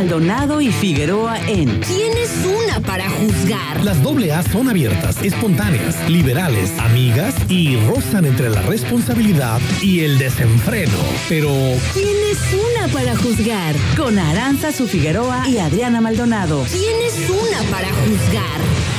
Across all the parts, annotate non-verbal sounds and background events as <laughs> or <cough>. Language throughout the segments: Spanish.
Maldonado y Figueroa en ¿Quién es una para juzgar? Las doble A son abiertas, espontáneas, liberales, amigas y rozan entre la responsabilidad y el desenfreno. Pero, ¿Quién es una para juzgar? con Aranza Su Figueroa y Adriana Maldonado. ¿Quién es una para juzgar?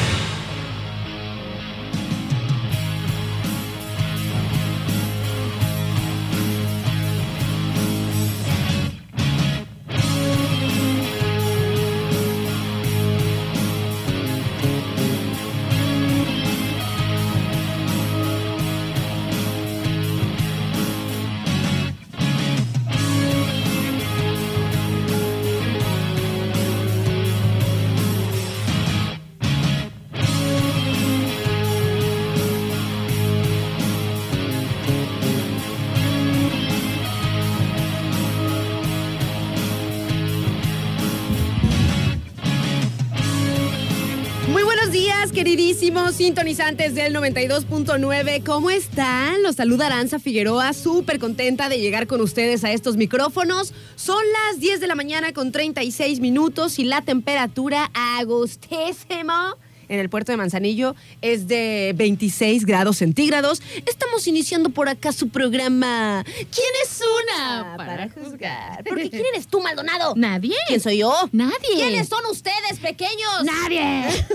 Queridísimos sintonizantes del 92.9. ¿Cómo están? Los saluda Aranza Figueroa, súper contenta de llegar con ustedes a estos micrófonos. Son las 10 de la mañana con 36 minutos y la temperatura agustísimo en el puerto de Manzanillo es de 26 grados centígrados. Estamos iniciando por acá su programa. ¿Quién es una para juzgar? Porque ¿quién eres tú, Maldonado? Nadie. ¿Quién soy yo? Nadie. ¿Quiénes son ustedes, pequeños? Nadie. <laughs>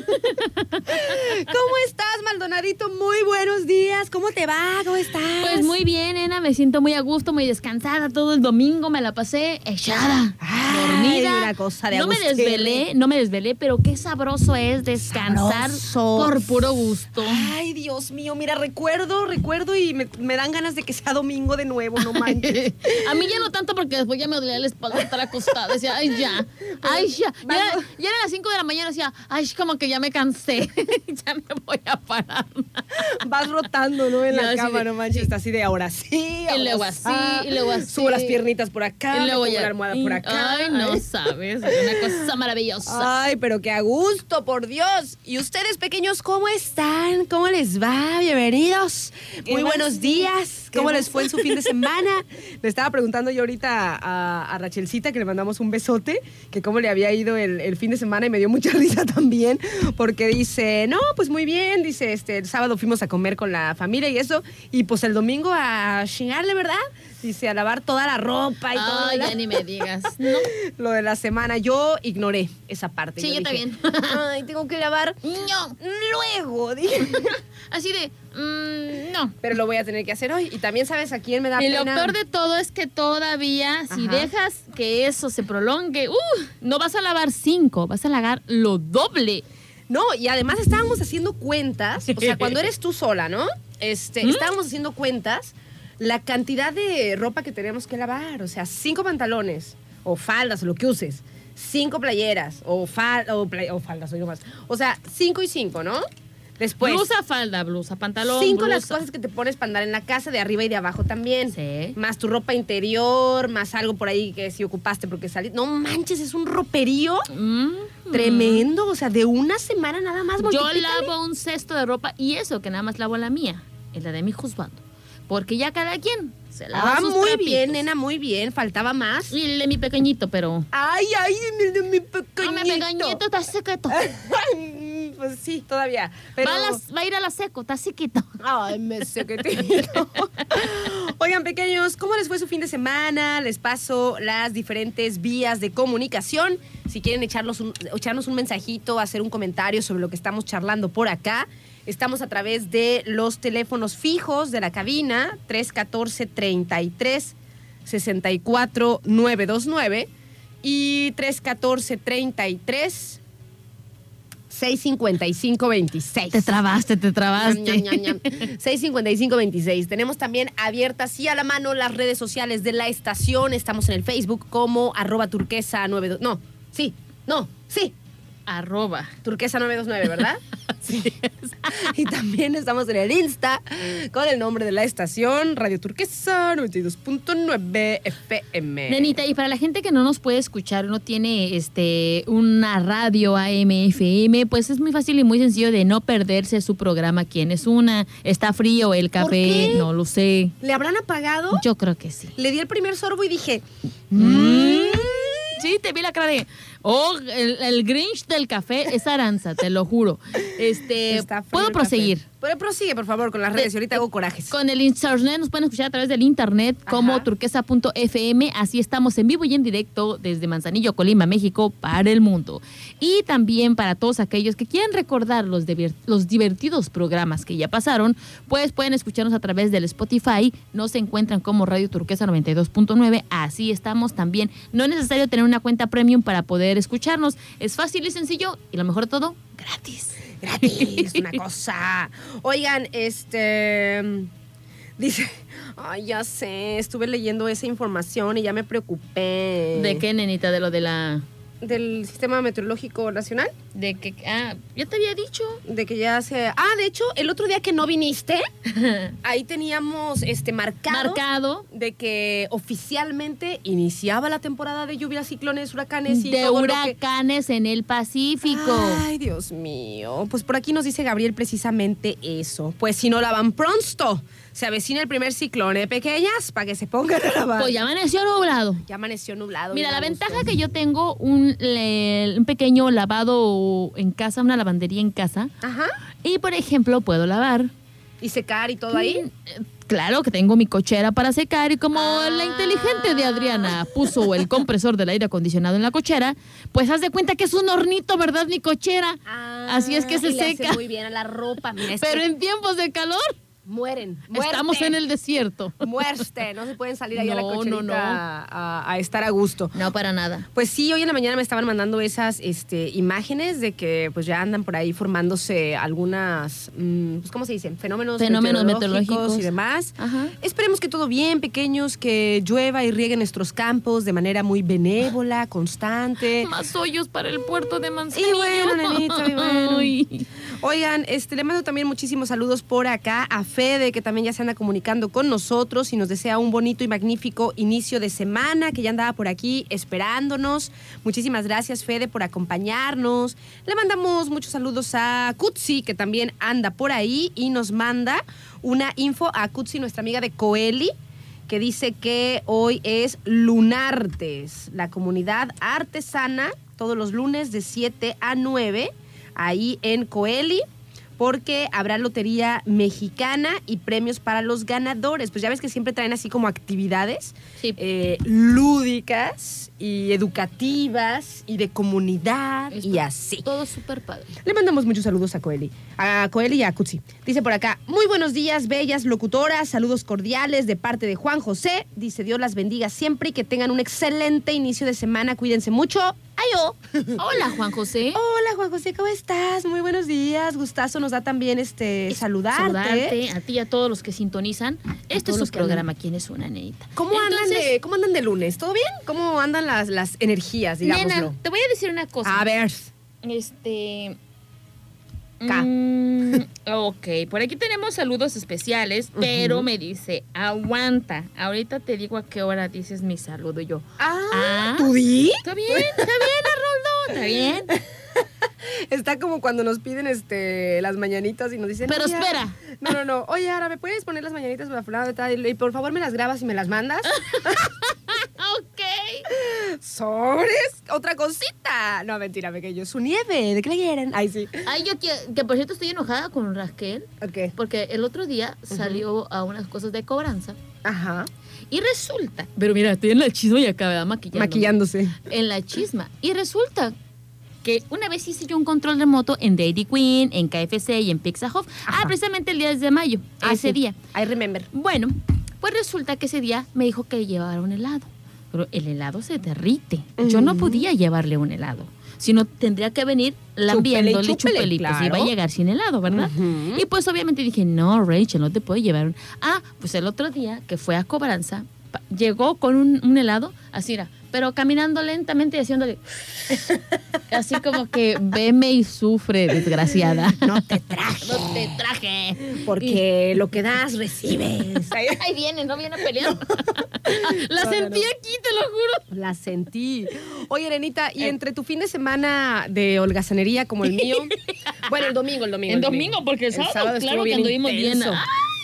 ¿Cómo estás, Maldonadito? Muy buenos días. ¿Cómo te va? ¿Cómo estás? Pues muy bien, Ena. Me siento muy a gusto, muy descansada. Todo el domingo me la pasé echada, Ay, dormida. una cosa de no me desvelé, no me desvelé, pero qué sabroso es descansar Sabroso. Por puro gusto. Ay, Dios mío, mira, recuerdo, recuerdo y me, me dan ganas de que sea domingo de nuevo, no manches. <laughs> A mí ya no tanto porque después ya me dolía la espalda estar acostada. Decía, ay, ya, ay, ya. Ya, era- ya eran las 5 de la mañana, decía, ay, como que ya me cansé. <laughs> ya me voy a parar. Vas rotando, ¿no? En <laughs> la cama, de- no manches. Está así de ahora sí. ahora luego así, y luego así. Subo las piernitas por acá, Y luego ya- la almohada por acá. Ay, no sabes, una cosa maravillosa. Ay, pero qué a gusto, por Dios. ¿Y ustedes, pequeños, cómo están? ¿Cómo les va? Bienvenidos. Muy buenos días. ¿Cómo les fue en su fin de semana? <laughs> Le estaba preguntando yo ahorita a, a Rachelcita, que le mandamos un besote, que cómo le había ido el, el fin de semana y me dio mucha <laughs> risa también, porque dice, no, pues muy bien, dice, este, el sábado fuimos a comer con la familia y eso, y pues el domingo a chingarle, ¿verdad? Dice, a lavar toda la ropa y todo. Ay, lo- ya ni me digas. <laughs> No. lo de la semana. Yo ignoré esa parte. Sí, yo dije, también. Ay, tengo que lavar No. luego, <laughs> dije. Así de, mm, no. Pero lo voy a tener que hacer hoy. Y también sabes a quién me da Y lo pena. peor de todo es que todavía, si dejas que eso se prolongue, uh, no vas a lavar cinco, vas a lavar lo doble. No, y además estábamos haciendo cuentas. O sea, cuando eres tú sola, ¿no? Este, ¿Mm? estábamos haciendo cuentas la cantidad de ropa que teníamos que lavar. O sea, cinco pantalones o faldas o lo que uses. Cinco playeras o, fal o, play- o faldas o más. O sea, cinco y cinco, ¿no? Después. blusa, falda, blusa, pantalón, Cinco blusa. las cosas que te pones para andar en la casa, de arriba y de abajo también. Sí. Más tu ropa interior, más algo por ahí que si ocupaste porque saliste. No manches, es un roperío Mm. tremendo. O sea, de una semana nada más. Yo lavo un cesto de ropa y eso, que nada más lavo la mía, y la de mi juzgando. Porque ya cada quien se lava Ah, sus muy trapitos. bien, nena, muy bien. Faltaba más. Y el de mi pequeñito, pero... Ay, ay, mi, mi, mi pequeñito. No, mi pequeñito está secreto. <laughs> Pues sí, todavía. Pero... Va, a las- va a ir a la seco, está sequito. Ay, me secretito. <laughs> Oigan, pequeños, ¿cómo les fue su fin de semana? Les paso las diferentes vías de comunicación. Si quieren echarnos un, echarnos un mensajito, hacer un comentario sobre lo que estamos charlando por acá, estamos a través de los teléfonos fijos de la cabina 314 33 64 929 y 314 33 655 26. Te trabaste, te trabaste. Ñam, ñam, ñam, ñam. 655-26. Tenemos también abiertas y a la mano las redes sociales de la estación. Estamos en el Facebook como arroba turquesa 92. No, sí, no, sí. Arroba. Turquesa 929, ¿verdad? <laughs> Sí. <laughs> Y también estamos en el Insta con el nombre de la estación, Radio Turquesa 92.9 FM. Nenita, y para la gente que no nos puede escuchar, no tiene este una radio AM, FM, pues es muy fácil y muy sencillo de no perderse su programa. ¿Quién es una? ¿Está frío el café? No lo sé. ¿Le habrán apagado? Yo creo que sí. Le di el primer sorbo y dije, "Mm, Sí, te vi la cara de. Oh, el, el Grinch del café es Aranza, te lo juro. Este, Está puedo café. proseguir. Pero prosigue, por favor, con las redes. Y ahorita hago corajes. Con el internet nos pueden escuchar a través del internet como Ajá. turquesa.fm. Así estamos en vivo y en directo desde Manzanillo, Colima, México, para el mundo. Y también para todos aquellos que quieran recordar los, los divertidos programas que ya pasaron, pues pueden escucharnos a través del Spotify. Nos encuentran como Radio Turquesa 92.9. Así estamos también. No es necesario tener una cuenta premium para poder escucharnos. Es fácil y sencillo y lo mejor de todo, gratis. Gratis, una <laughs> cosa. Oigan, este. Dice. Ay, ya sé. Estuve leyendo esa información y ya me preocupé. ¿De qué, nenita? De lo de la... Del Sistema Meteorológico Nacional. De que, ah, ya te había dicho. De que ya se. Ah, de hecho, el otro día que no viniste, <laughs> ahí teníamos este marcado. Marcado de que oficialmente iniciaba la temporada de lluvias, ciclones, huracanes y de todo lo que- huracanes en el Pacífico. Ay, Dios mío. Pues por aquí nos dice Gabriel precisamente eso. Pues si no lavan pronto, se avecina el primer ciclón, ¿eh, pequeñas? Para que se pongan a lavar. Pues ya amaneció nublado. Ya amaneció nublado. Mira, la ventaja que yo tengo un, le- un pequeño lavado en casa, una lavandería en casa. Ajá. Y, por ejemplo, puedo lavar. Y secar y todo ahí. Mm, eh, Claro que tengo mi cochera para secar y como Ah. la inteligente de Adriana puso el compresor del aire acondicionado en la cochera, pues haz de cuenta que es un hornito, ¿verdad? Mi cochera. Así es que se Ah, y le hace seca. muy bien a la ropa. Mira, es Pero en tiempos de calor mueren. estamos en el desierto. Muerte. No se pueden salir ahí a la no, cocherita no. A, a estar a gusto. No, para nada. Pues sí, hoy en la mañana me estaban mandando esas este, imágenes de que pues ya andan por ahí formándose algunas, mm, pues, ¿cómo se dicen? Fenómenos, Fenómenos meteorológicos, meteorológicos. y demás. Ajá. Esperemos que todo bien, pequeños, que llueva y riegue nuestros campos de manera muy benévola, constante. Más hoyos para el puerto de Manzanillo. Y bueno, nenita, y bueno. <laughs> Ay. Oigan, este, le mando también muchísimos saludos por acá a Fede, que también ya se anda comunicando con nosotros y nos desea un bonito y magnífico inicio de semana, que ya andaba por aquí esperándonos. Muchísimas gracias, Fede, por acompañarnos. Le mandamos muchos saludos a Kutsi, que también anda por ahí y nos manda una info a Kutsi, nuestra amiga de Coeli que dice que hoy es Lunartes, la comunidad artesana, todos los lunes de 7 a 9, ahí en Coeli, porque habrá lotería mexicana y premios para los ganadores. Pues ya ves que siempre traen así como actividades Sí. eh, lúdicas y educativas y de comunidad y así. Todo súper padre. Le mandamos muchos saludos a Coeli. A Coeli y a Kutsi. Dice por acá, muy buenos días, bellas locutoras, saludos cordiales de parte de Juan José. Dice Dios las bendiga siempre y que tengan un excelente inicio de semana. Cuídense mucho. Ayo. Hola, Juan José. <laughs> Hola Juan José, ¿cómo estás? Muy buenos días. Gustazo nos da también este saludarte. Saludarte a ti y a todos los que sintonizan. Este es su andan. programa, ¿Quién es una nenita? ¿Cómo andan, de, ¿Cómo andan de lunes? ¿Todo bien? ¿Cómo andan las, las energías, digámoslo? Nena, te voy a decir una cosa. a ver. Este. K. mm, ok, por aquí tenemos saludos especiales, pero me dice, aguanta, ahorita te digo a qué hora dices mi saludo Y yo. Ah, Ah. ¿tú di? Está bien, está bien, Arnoldo, está bien. <laughs> Está como cuando nos piden este las mañanitas y nos dicen. Pero "Oye, espera. Ara". No, no, no. Oye, ahora ¿me puedes poner las mañanitas para fulano de tal? Y por favor me las grabas y me las mandas. <laughs> ¿Sobres? Otra cosita. No, mentira, pequeño. Su nieve. ¿De qué le quieren? Ay, sí. Ay, yo que, que por cierto estoy enojada con Raquel, Ok. porque el otro día salió a unas cosas de cobranza. Ajá. Y resulta, pero mira, estoy en la chisma y acá maquillando. Maquillándose. En la chisma. Y resulta que una vez hice yo un control remoto en Dairy Queen, en KFC y en Pizza Hut. Ah, precisamente el 10 de mayo, Ah, ese sí. día. I remember. Bueno, pues resulta que ese día me dijo que llevara un helado. Pero el helado se derrite. Yo no podía llevarle un helado. Sino tendría que venir lambiéndole, chúpele, y pues iba a llegar sin helado, ¿verdad? Y pues obviamente dije, no, Rachel, no te puedo llevar un... Ah, pues el otro día que fue a cobranza, llegó con un, un helado, así era, pero caminando lentamente y haciéndole... <laughs> así como que veme y sufre, desgraciada. No te traje. no te traje. Porque lo que das, recibes. Ahí viene, no viene a pelear. <laughs> La No, sentí no. aquí, te lo juro. La sentí. Oye, Renita, y entre tu fin de semana de holgazanería como el mío. <laughs> bueno, el domingo, el domingo. El domingo, porque el sábado, claro que anduvimos bien.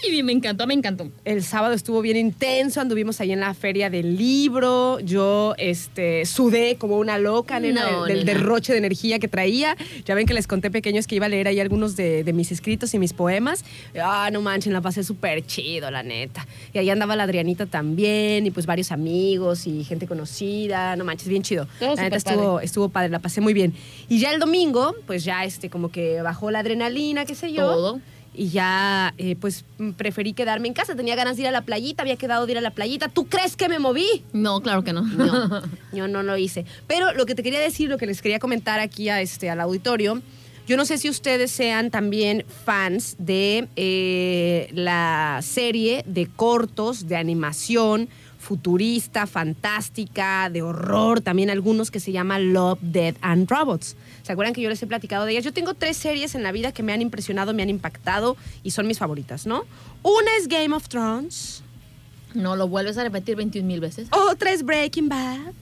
Y me encantó, me encantó. El sábado estuvo bien intenso, anduvimos ahí en la feria del libro. Yo este, sudé como una loca nena, No, del, del nena. derroche de energía que traía. Ya ven que les conté pequeños que iba a leer ahí algunos de, de mis escritos y mis poemas. Ah, no manchen, la pasé súper chido, la neta. Y ahí andaba la Adrianita también, y pues varios amigos y gente conocida. No manches, bien chido. Todo la neta estuvo, estuvo padre, la pasé muy bien. Y ya el domingo, pues ya este, como que bajó la adrenalina, qué sé yo. Todo. Y ya, eh, pues, preferí quedarme en casa. Tenía ganas de ir a la playita, había quedado de ir a la playita. ¿Tú crees que me moví? No, claro que no. No, <laughs> yo no lo hice. Pero lo que te quería decir, lo que les quería comentar aquí a este, al auditorio, yo no sé si ustedes sean también fans de eh, la serie de cortos de animación futurista, fantástica, de horror, también algunos que se llama Love, Dead and Robots. ¿Se acuerdan que yo les he platicado de ellas? Yo tengo tres series en la vida que me han impresionado, me han impactado y son mis favoritas, ¿no? Una es Game of Thrones, No lo vuelves a repetir 21 mil veces. otra es Breaking Bad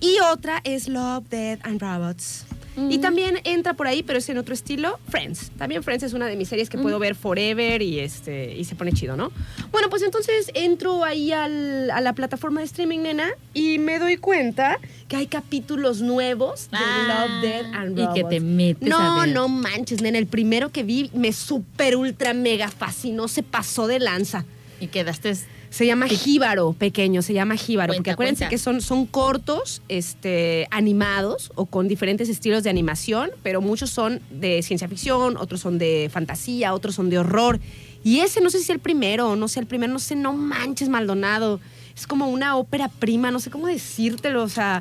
y otra es Love, Dead and Robots. Y también entra por ahí, pero es en otro estilo, Friends. También Friends es una de mis series que puedo ver forever y, este, y se pone chido, ¿no? Bueno, pues entonces entro ahí al- a la plataforma de streaming, nena, y me doy cuenta que hay capítulos nuevos de Ah, Love, Dead and y Robots. que te metes No, a ver. no manches, nena. El primero que vi me super ultra mega fascinó, se pasó de lanza. Y quedaste. Se llama Jíbaro, pequeño, se llama Jíbaro. Cuenta, porque acuérdense cuenta. que son, son cortos, este, animados o con diferentes estilos de animación, pero muchos son de ciencia ficción, otros son de fantasía, otros son de horror. Y ese no sé si es el primero o no sé el primero, no sé, no manches, Maldonado. Es como una ópera prima, no sé cómo decírtelo, o sea,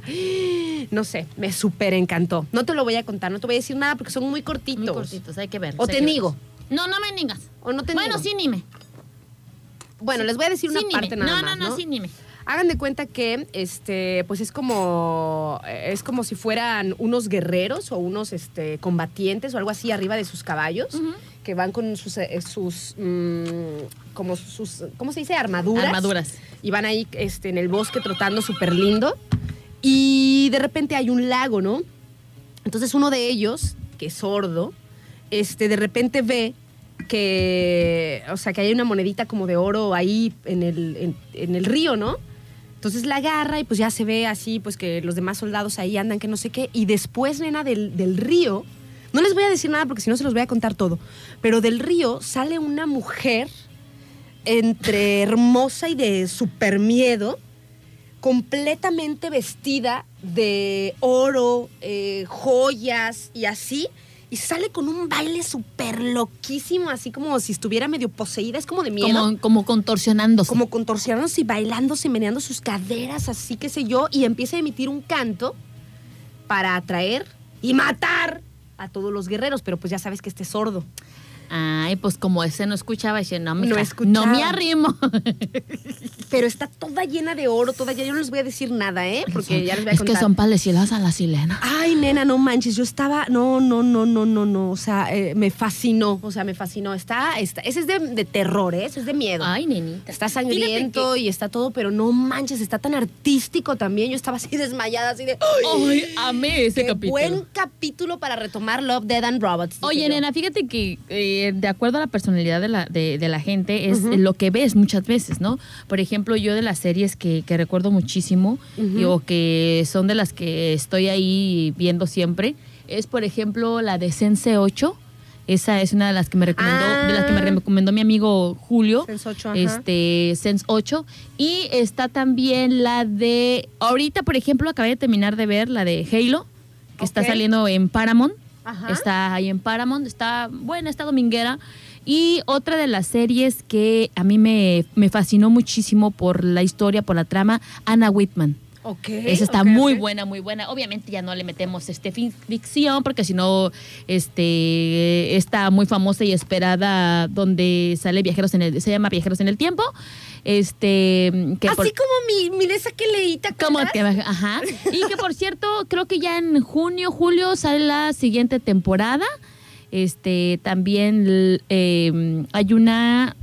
no sé, me súper encantó. No te lo voy a contar, no te voy a decir nada porque son muy cortitos. Muy cortitos, hay que ver. O te nigo. No, no me nigas. O no te Bueno, sí, nime. Bueno, les voy a decir una nime. parte nada no, más, no, no, sí, nime. Hagan de cuenta que este, pues es como es como si fueran unos guerreros o unos este, combatientes o algo así arriba de sus caballos que van con sus eh, sus mm, como sus ¿cómo se dice? armaduras. Armaduras. Y van ahí este, en el bosque trotando súper lindo. Y de repente hay un lago, ¿no? Entonces uno de ellos, que es sordo, este, de repente ve que, o sea, que hay una monedita como de oro ahí en el, en, el río, ¿no? Entonces la agarra y pues ya se ve así, pues que los demás soldados ahí andan, que no sé qué. Y después, nena, del, del río, no les voy a decir nada porque si no se los voy a contar todo, pero del río sale una mujer entre hermosa y de super miedo, completamente vestida de oro, eh, joyas y así. Y sale con un baile súper loquísimo, así como si estuviera medio poseída. Es como de miedo. Como, como contorsionándose. Como contorsionándose y bailándose, meneando sus caderas, así qué sé yo. Y empieza a emitir un canto para atraer y matar a todos los guerreros. Pero pues ya sabes que este es sordo. Ay, pues como ese no escuchaba, dice, no, mija, No escuchaba. no me arrimo. <laughs> Pero está toda llena de oro, toda llena. Yo no les voy a decir nada, ¿eh? Porque ya les voy a es contar. que son palecilas a la silena. Ay, nena, no manches, yo estaba, no, no, no, no, no, no, o sea, eh, me fascinó, o sea, me fascinó. Está, está ese es de, de terror, ¿eh? ese es de miedo. Ay, nenita. Está sangriento y está todo, pero no manches, está tan artístico también. Yo estaba así <laughs> desmayada, así de. que- Ay, amé ese qué capítulo. buen capítulo para retomar Love, Dead and Robots. Oye, nena, fíjate que eh, de acuerdo a la personalidad de la, de, de la gente es lo que ves muchas veces, ¿no? Por ejemplo, yo de las series que, que recuerdo muchísimo y- o que son de las que estoy ahí viendo siempre es, por ejemplo, la de Sense 8. Esa es una de las que me recomendó, de las que me Ah. recomendó mi amigo Julio. Sense 8, ajá. este, Sense 8. Y está también la de. Ahorita, por ejemplo, acabé de terminar de ver la de Halo, que está saliendo en Paramount. Ajá. Está ahí en Paramount, está buena, está dominguera. Y otra de las series que a mí me, me fascinó muchísimo por la historia, por la trama, Anna Whitman. Ok. Esa está muy buena, muy buena. Obviamente ya no le metemos este ficción, porque si no, este, está muy famosa y esperada donde sale Viajeros en el, se llama Viajeros en el Tiempo. Este, que Así por- como mi, mi de esa que leí, ¿te como que, ajá. Y que por cierto, creo que ya en junio, julio sale la siguiente temporada. Este, también eh, hay una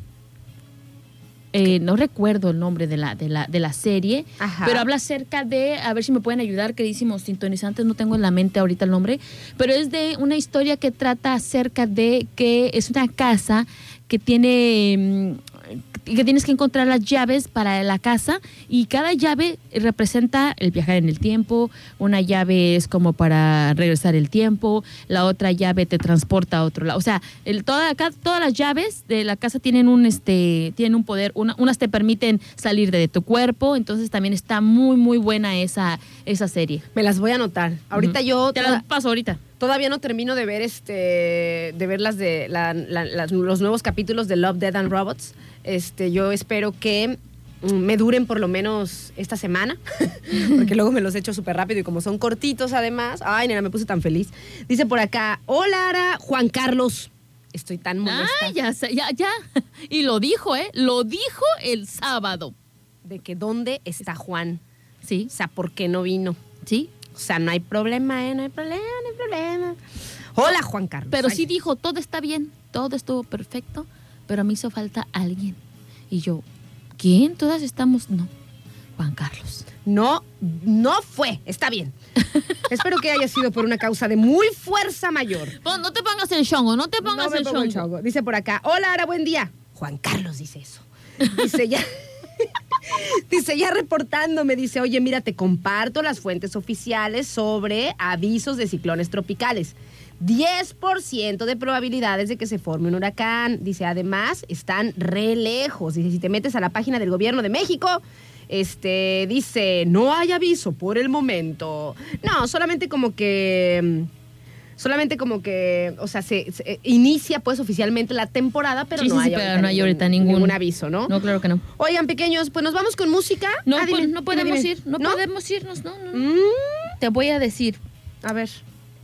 eh, no recuerdo el nombre de la, de la, de la serie, Ajá. pero habla acerca de, a ver si me pueden ayudar, queridísimos sintonizantes, no tengo en la mente ahorita el nombre, pero es de una historia que trata acerca de que es una casa que tiene mm, que tienes que encontrar las llaves para la casa y cada llave representa el viajar en el tiempo, una llave es como para regresar el tiempo, la otra llave te transporta a otro lado, o sea, el, toda, todas las llaves de la casa tienen un este tienen un poder, una- unas te permiten salir de tu cuerpo, entonces también está muy muy buena esa esa serie. Me las voy a anotar. Ahorita yo te las paso ahorita. todavía no termino de ver este de ver las de la- la- las- los nuevos capítulos de Love, Dead and Robots. Este, yo espero que mm, me duren por lo menos esta semana, <laughs> porque luego me los echo súper rápido y como son cortitos además, ay, nena, me puse tan feliz. Dice por acá, hola Ara, Juan Carlos. Estoy tan molesta Ay, ya, ya, ya. <laughs> Y lo dijo, ¿eh? Lo dijo el sábado. de que dónde está Juan. Sí, O sea, ¿por qué no vino? sí. O sea, no hay problema, ¿eh? No hay problema, no hay problema. Hola, Juan Carlos. Pero Ay, sí dijo, todo está bien, todo estuvo perfecto, pero me hizo falta alguien. Y yo, ¿quién? Todas estamos... No, Juan Carlos. No, no fue. Está bien. <laughs> Espero que haya sido por una causa de muy fuerza mayor. Pon- no te pongas el chongo, no te pongas No me el pongo el chongo. chongo. Dice por acá, hola, Ara, buen día. Juan Carlos dice eso. Dice ya. <laughs> Dice, ya reportándome, dice, oye, mira, te comparto las fuentes oficiales sobre avisos de ciclones tropicales. 10% de probabilidades de que se forme un huracán. Dice, además, están re lejos. Dice, si te metes a la página del gobierno de México, este, dice, no hay aviso por el momento. No, solamente como que... mm, Solamente como que, o sea, se, se- eh, inicia pues oficialmente la temporada, pero Sí, no sí, sí, hay pero no hay ahorita ningún- aviso, ¿no? No, claro que no. Oigan, pequeños, pues nos vamos con música. No, Ah, dime, no podemos dime. ir, no, podemos irnos, no, no. no. Mm, Te voy a decir, a ver.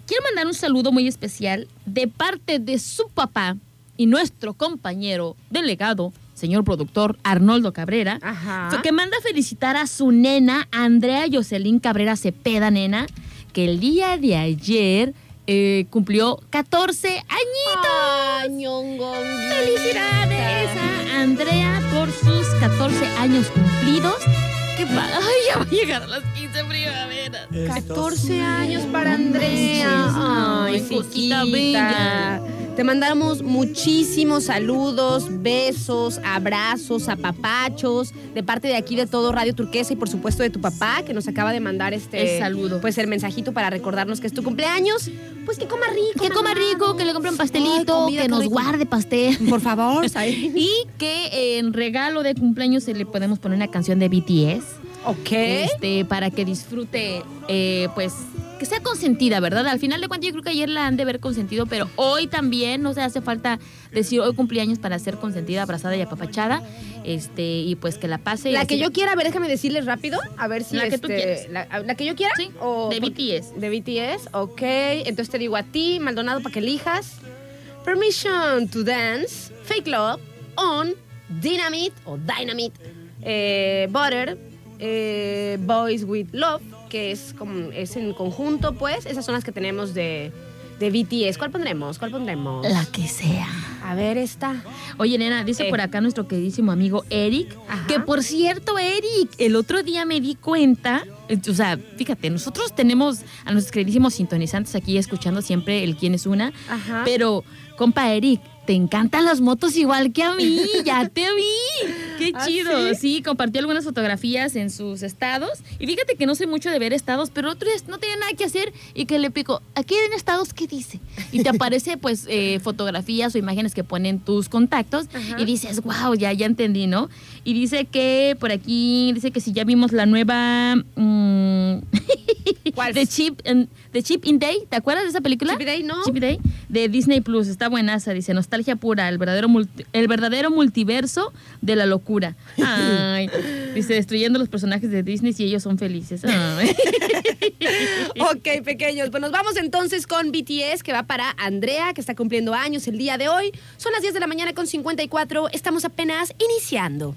Quiero mandar un saludo muy especial de parte de su papá y nuestro compañero delegado, señor productor Arnoldo Cabrera, Ajá. que manda felicitar a su nena, Andrea Jocelyn Cabrera Cepeda, nena, que el día de ayer eh, cumplió 14 añitos. Felicidades a Andrea por sus 14 años cumplidos. Qué padre. Ay, ya va a llegar a las 15 primaveras. 14 años para Andrea. Ay, cosita bella. Te mandamos muchísimos saludos, besos, abrazos, apapachos, de parte de aquí de todo Radio Turquesa y por supuesto de tu papá que nos acaba de mandar este El saludo. pues el mensajito para recordarnos que es tu cumpleaños. Pues que coma rico. Que coma rico, que le compre un Ay, pastelito, comida que nos guarde pastel. Por favor. <laughs> Y que en regalo de cumpleaños se le podemos poner una canción de BTS. Ok. Este, para que disfrute, eh, pues, que sea consentida, ¿verdad? Al final de cuentas, yo creo que ayer la han de ver consentido, pero hoy también, no se hace falta decir hoy cumpleaños para ser consentida, abrazada y apapachada. Este, y pues que la pase. La así- que yo quiera, a ver, déjame decirles rápido, a ver si La que tú este, quieras. La, la que yo quiera. Sí, o de BTS. De BTS, ok. Entonces te digo a ti, Maldonado, para que elijas. Permission to Dance, Fake Love, On, Dynamite o Dynamite, eh, Butter, eh, Boys with Love, que es, como, es en conjunto, pues. Esas son las que tenemos de, de BTS. ¿Cuál pondremos? ¿Cuál pondremos? La que sea. A ver, esta. Oye, nena, dice Eh. por acá nuestro queridísimo amigo Eric, Ajá. que por cierto, Eric, el otro día me di cuenta, eh, o sea, fíjate, nosotros tenemos a nuestros queridísimos sintonizantes aquí escuchando siempre el quién es una, Ajá. pero, compa Eric, te encantan las motos igual que a mí, ya te vi. <laughs> Qué ¿Ah, chido. sí? sí? compartió algunas fotografías en sus estados. Y fíjate que no soy mucho de ver estados, pero otro día no tenía nada que hacer y que le pico, aquí en estados, ¿qué dice? Y te aparece <laughs> pues eh, fotografías o imágenes que ponen tus contactos Ajá. y dices, wow, ya, ya entendí, ¿no? Y dice que por aquí, dice que si ya vimos la nueva... mm, <laughs> ¿Cuál? de Chip, en- de Chip in Day, ¿te acuerdas de esa película? Chip in Day, ¿no? Chip in Day, de Disney Plus, está buenaza, dice, nostalgia pura, el verdadero, multi- el verdadero multiverso de la locura. Ay, <laughs> dice, destruyendo los personajes de Disney y ellos son felices. Ay. <laughs> Ok, pequeños. Pues nos vamos entonces con BTS, que va para Andrea, que está cumpliendo años el día de hoy. Son las 10 de la mañana con 54. Estamos apenas iniciando.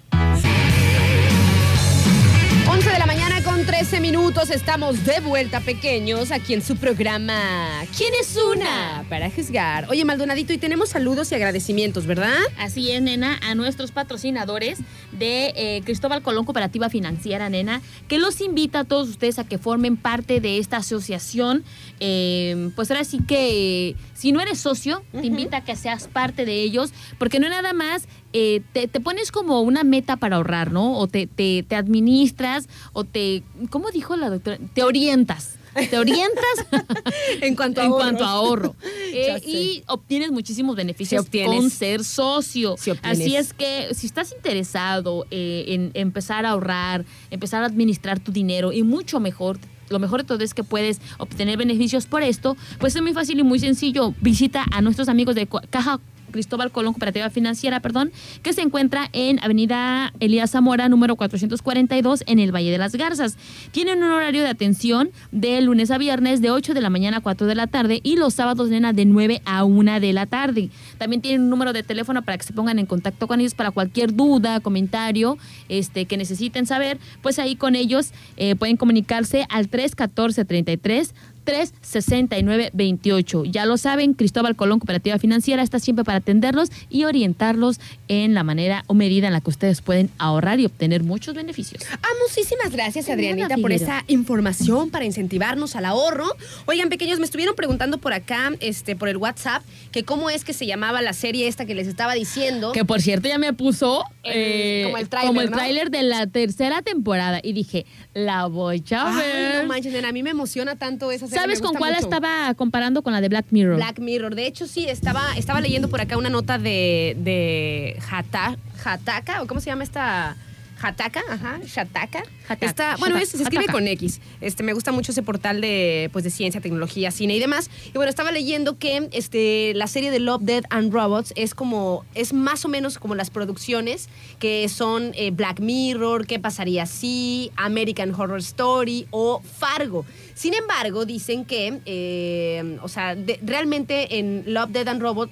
11 de la mañana con con 13 minutos. Estamos de vuelta, pequeños, aquí en su programa. ¿Quién es una? Para juzgar. Oye, Maldonadito, y tenemos saludos y agradecimientos, ¿verdad? Así es, nena, a nuestros patrocinadores de eh, Cristóbal Colón Cooperativa Financiera, nena, que los invita a todos ustedes a que formen parte de esta asociación. Eh, pues ahora sí que, si no eres socio, te invita a que seas parte de ellos, porque no nada más eh, te, te pones como una meta para ahorrar, ¿no? O te, te, te administras, o te, ¿cómo dijo la doctora? Te orientas. Te orientas <laughs> En cuanto a en ahorros. cuanto a ahorro. <laughs> Eh, y obtienes muchísimos beneficios obtienes. con ser socio. Obtienes. Así es que si estás interesado eh, en empezar a ahorrar, empezar a administrar tu dinero y mucho mejor. Lo mejor de todo es que puedes obtener beneficios por esto, pues es muy fácil y muy sencillo. Visita a nuestros amigos de Caja Cristóbal Colón Cooperativa Financiera, perdón, que se encuentra en Avenida Elías Zamora, número 442, en el Valle de las Garzas. Tienen un horario de atención de lunes a viernes de 8 de la mañana a 4 de la tarde y los sábados, nena, de 9 a 1 de la tarde. También tienen un número de teléfono para que se pongan en contacto con ellos para cualquier duda, comentario este, que necesiten saber. Pues ahí con ellos eh, pueden comunicarse al 314 33 369-28. Ya lo saben, Cristóbal Colón Cooperativa Financiera está siempre para atenderlos y orientarlos en la manera o medida en la que ustedes pueden ahorrar y obtener muchos beneficios. Ah, muchísimas gracias, Adrianita, por esa información para incentivarnos al ahorro. Oigan, pequeños, me estuvieron preguntando por acá, este, por el WhatsApp, que cómo es que se llamaba la serie esta que les estaba diciendo. Que por cierto ya me puso eh, como el tráiler, como el ¿no? tráiler de la tercera temporada y dije, la voy a Ay, ver. no manches, nena, a mí me emociona tanto esa serie. ¿Sabes con cuál mucho. estaba comparando con la de Black Mirror? Black Mirror. De hecho, sí, estaba, estaba leyendo por acá una nota de, de Hata, Hataka, o cómo se llama esta. Hataka, ajá, Shataka. Hataka, Esta- bueno, es- se escribe Hataka. con X. Este, me gusta mucho ese portal de, pues, de ciencia, tecnología, cine y demás. Y bueno, estaba leyendo que este, la serie de Love, Dead and Robots es como, es más o menos como las producciones que son eh, Black Mirror, ¿Qué pasaría si? American Horror Story o Fargo. Sin embargo, dicen que, eh, o sea, de- realmente en Love, Dead and Robots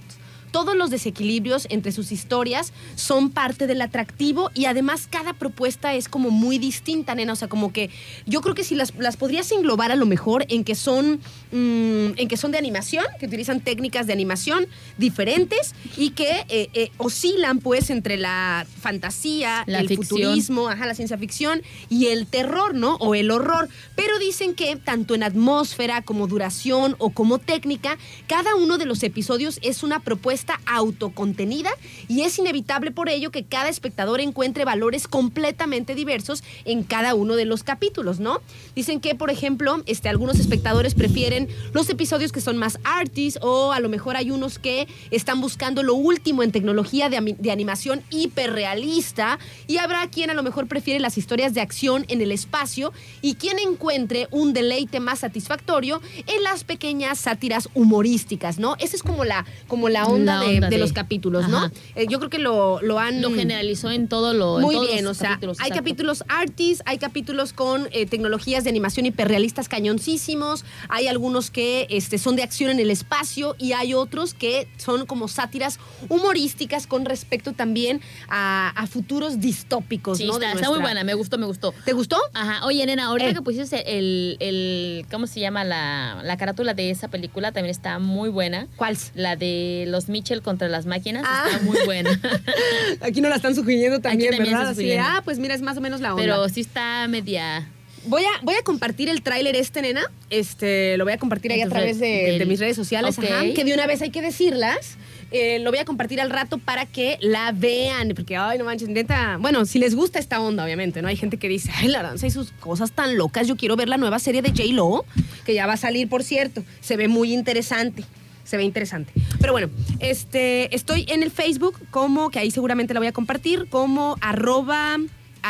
todos los desequilibrios entre sus historias son parte del atractivo y además cada propuesta es como muy distinta, nena. O sea, como que yo creo que si las, las podrías englobar a lo mejor en que son mm, en que son de animación, que utilizan técnicas de animación diferentes y que eh, eh, oscilan pues entre la fantasía, La el ficción. futurismo, ajá, la ciencia ficción y el terror, ¿no? O el horror. Pero dicen que tanto en atmósfera como duración o como técnica, cada uno de los episodios es una propuesta autocontenida y es inevitable por ello que cada espectador encuentre valores completamente diversos en cada uno de los capítulos, ¿no? Dicen que, por ejemplo, este, algunos espectadores prefieren los episodios que son más artis o a lo mejor hay unos que están buscando lo último en tecnología de, de animación hiperrealista y habrá quien a lo mejor prefiere las historias de acción en el espacio y quien encuentre un deleite más satisfactorio en las pequeñas sátiras humorísticas, ¿no? Esa es como la, como la onda, De, onda de de- los capítulos, ¿no? Eh, yo creo que lo, lo han... Lo generalizó en todo lo en Muy todos bien, o sea, capítulos, hay exacto. capítulos artis, hay capítulos con eh, tecnologías de animación hiperrealistas cañoncísimos, hay algunos que este, son de acción en el espacio y hay otros que son como sátiras humorísticas con respecto también a, a futuros distópicos, Sí, ¿no? está, De está muy buena, me gustó, me gustó. ¿Te gustó? Ajá, oye, nena, ahorita Eh. que pusiste el, el, ¿cómo se llama? La, la carátula de esa película también está muy buena. ¿Cuál? La de los Mitchell contra las máquinas Ah. está muy buena. <laughs> Aquí no la están sugiriendo también, también ¿verdad? Así ah, pues mira, es más o menos la onda. Pero sí está media... Voy a, voy a compartir el tráiler este, nena. Este, lo voy a compartir ahí a través de, mis redes sociales. Ok. ajá, que de una vez hay que decirlas. Eh, lo voy a compartir al rato para que la vean. Porque, ay, no manches, neta. Bueno, si les gusta esta onda, obviamente, ¿no? Hay gente que dice, ay, la danza y sus cosas tan locas. Yo quiero ver la nueva serie de J-Lo, que ya va a salir, por cierto. Se ve muy interesante. Se ve interesante. Pero bueno, este, estoy en el Facebook como, que ahí seguramente la voy a compartir, como arroba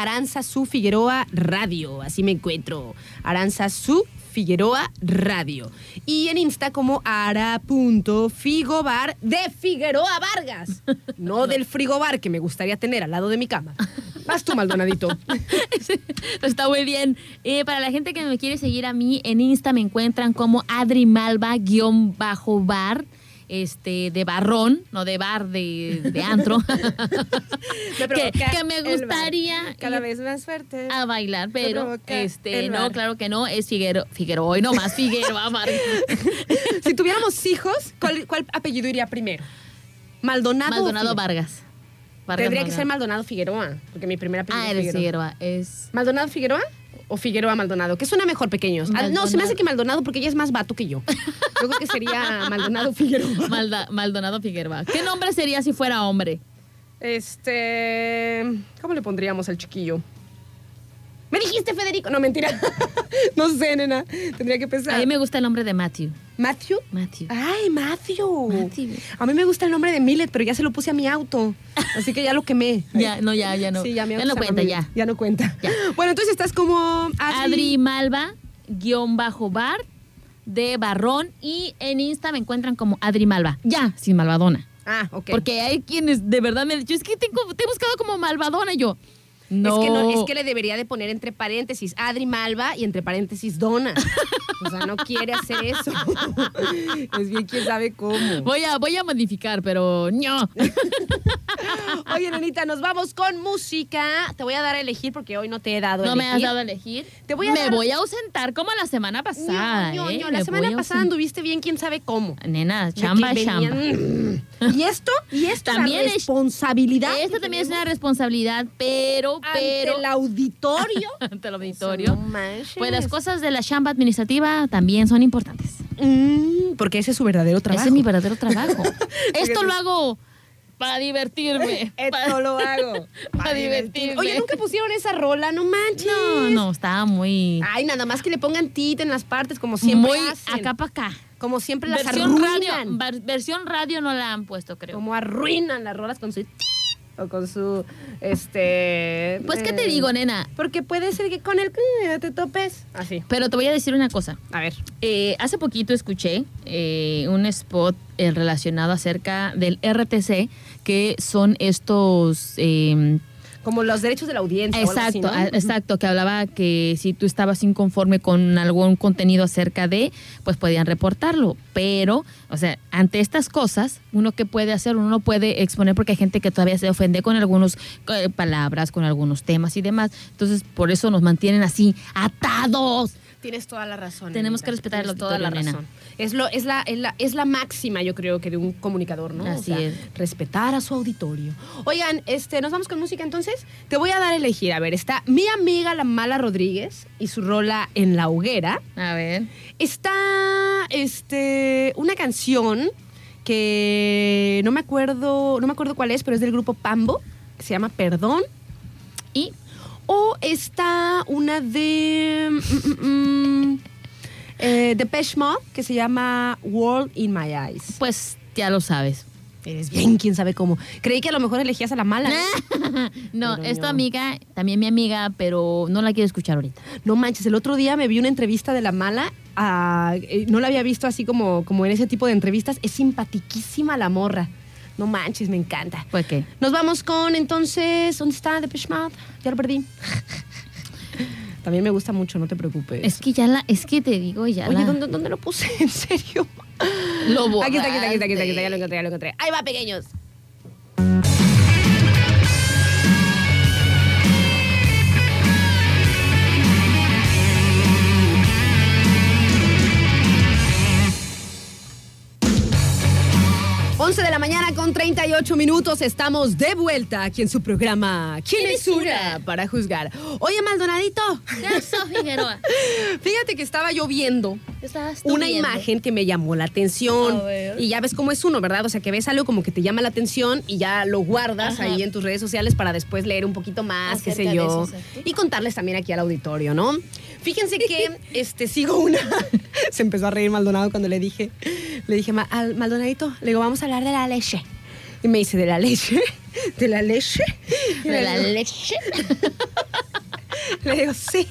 Aranza Su Figueroa Radio. Así me encuentro. Aranza Su Figueroa Radio. Y en Insta como ara.figobar de Figueroa Vargas. <laughs> No del frigobar que me gustaría tener al lado de mi cama. Vas tú, Maldonadito. <laughs> Está muy bien. Eh, para la gente que me quiere seguir a mí, en Insta me encuentran como Adri Malva-bar. Este, de barrón, no de bar, de, de antro. <laughs> <laughs> que, que me gustaría Cada vez más fuerte. a bailar, pero este, no, claro que no, es Figuero, Figueroa, hoy no más Figueroa. <laughs> Si tuviéramos hijos, ¿cuál, cuál apellido iría primero? ¿Maldonado? Maldonado Figueroa? Vargas. Vargas Tendría que ser Maldonado. Figueroa, porque mi primera apellido Ah, es Figueroa. Figueroa, es... ¿Maldonado Figueroa o Figueroa Maldonado? ¿Qué suena mejor, pequeños? No, se me hace Maldonado. que Maldonado porque ella es más vato que yo. Yo creo que sería <laughs> Maldonado Figueroa. Malda- Maldonado Figueroa. ¿Qué nombre sería si fuera hombre? Este. ¿Cómo le pondríamos al chiquillo? ¿Me dijiste, Federico? No, mentira. <laughs> no sé, nena. Tendría que pensar. A mí me gusta el nombre de Matthew. ¿Matthew? Matthew. Ay, Matthew. Matthew. A mí me gusta el nombre de Millet, pero ya se lo puse a mi auto. Así que ya lo quemé. <laughs> Ya, no, ya, ya no. Sí, ya, mi ya no cuenta, ya. Ya no cuenta. Ya. <laughs> Bueno, entonces estás como Adri. Adri Malva, guion bajo bar, de Barrón. Y en Insta me encuentran como Adri Malva. Ya, sin Malvadona. Ah, ok. Porque hay quienes de verdad me han dicho, es que tengo, te he buscado como Malvadona. Y yo, no. Es que, no, es que le debería de poner entre paréntesis Adri Malva y entre paréntesis Dona. O sea, no quiere hacer eso. <laughs> es bien quién sabe cómo. Voy a, voy a modificar, pero no. <laughs> Oye, nenita, nos vamos con música. Te voy a dar a elegir porque hoy no te he dado a No me has elegir. dado a elegir. Te voy a me dar- voy a ausentar como la semana pasada. ¿eh? Me La semana pasada anduviste bien, quién sabe cómo. Nena, chamba, venían- chamba. <laughs> Y esto, y esto También es- responsabilidad. Esta también es una responsabilidad, pero, ante pero. el auditorio. <laughs> ante el auditorio. No. Pues las cosas de la chamba administrativa también son importantes. Mm, porque ese es su verdadero trabajo. Ese es mi verdadero trabajo. <laughs> Esto lo hago para divertirme. <laughs> Esto lo hago. Para divertirme. Oye, nunca pusieron esa rola, no manches. No, no, estaba muy. Ay, nada más que le pongan tit en las partes, como siempre muy hacen. acá para acá. Como siempre las Versión radio, arruinan. versión radio no la han puesto, creo. Como arruinan las rolas con su tit o con su, este... Pues, ¿qué te eh, digo, nena? Porque puede ser que con el te topes. Así. Pero te voy a decir una cosa. A ver. Eh, hace poquito escuché eh, un spot relacionado acerca del RTC, que son estos... eh, Como los derechos de la audiencia. o algo así, Exacto, exacto, que hablaba que si tú estabas inconforme con algún contenido acerca de, pues podían reportarlo. Pero, o sea, ante estas cosas, uno que puede hacer, uno no puede exponer porque hay gente que todavía se ofende con algunas palabras, con algunos temas y demás. Entonces, por eso nos mantienen así, atados. Tienes toda la razón. Tenemos que respetar Tienes el toda la nena. razón. Es, lo, es, la, es, la, es la máxima, yo creo, que de un comunicador, ¿no? Así es. Respetar a su auditorio. Oigan, este, ¿nos vamos con música entonces? Te voy a dar a elegir. A ver, está mi amiga La Mala Rodríguez y su rola En la Hoguera. A ver. Está este, una canción que no me acuerdo, no me acuerdo cuál es, pero es del grupo Pambo, que se llama Perdón. O está una de mm, mm, mm, eh, Depeche Mode, que se llama World in My Eyes. pues ya lo sabes. Eres bien, quién sabe cómo. Creí que a lo mejor elegías a la mala. <laughs> no, Pero es tu no. amiga, también mi amiga, pero no la quiero escuchar ahorita. No manches, el otro día me vi una entrevista de la mala. ah, eh, no la había visto así como, como en ese tipo de entrevistas. Es simpatiquísima la morra. No manches, me encanta. Pues qué. Nos vamos con entonces. ¿Dónde está Depeche Mode? Ya lo perdí. <laughs> También me gusta mucho, no te preocupes. Es que ya la, es que te digo ya Oye, la- ¿dónde, dónde lo puse? <laughs> ¿En serio? Lo Aquí está, aquí está, aquí está, aquí está, aquí está, ya lo borraste. encontré, ya lo encontré. Ahí va, pequeños. Once de la mañana con 38 minutos. Estamos de vuelta aquí en su programa. ¿Quién es una para juzgar? Oye, Maldonadito. Eso, Figueroa. <laughs> Fíjate que estaba yo viendo una viendo. imagen que me llamó la atención. A ver. Y ya ves cómo es uno, ¿verdad? O sea, que ves algo como que te llama la atención y ya lo guardas Ajá. ahí en tus redes sociales para después leer un poquito más, qué sé yo. eso, y contarles también aquí al auditorio, ¿no? Fíjense que este sigo una. <laughs> Se empezó a reír Maldonado cuando le dije, le dije "Ma- al Maldonadito, le digo, vamos a hablar de la leche. Y me dice, ¿de la leche? <laughs> ¿De la leche? De la leche. <laughs> le digo, sí,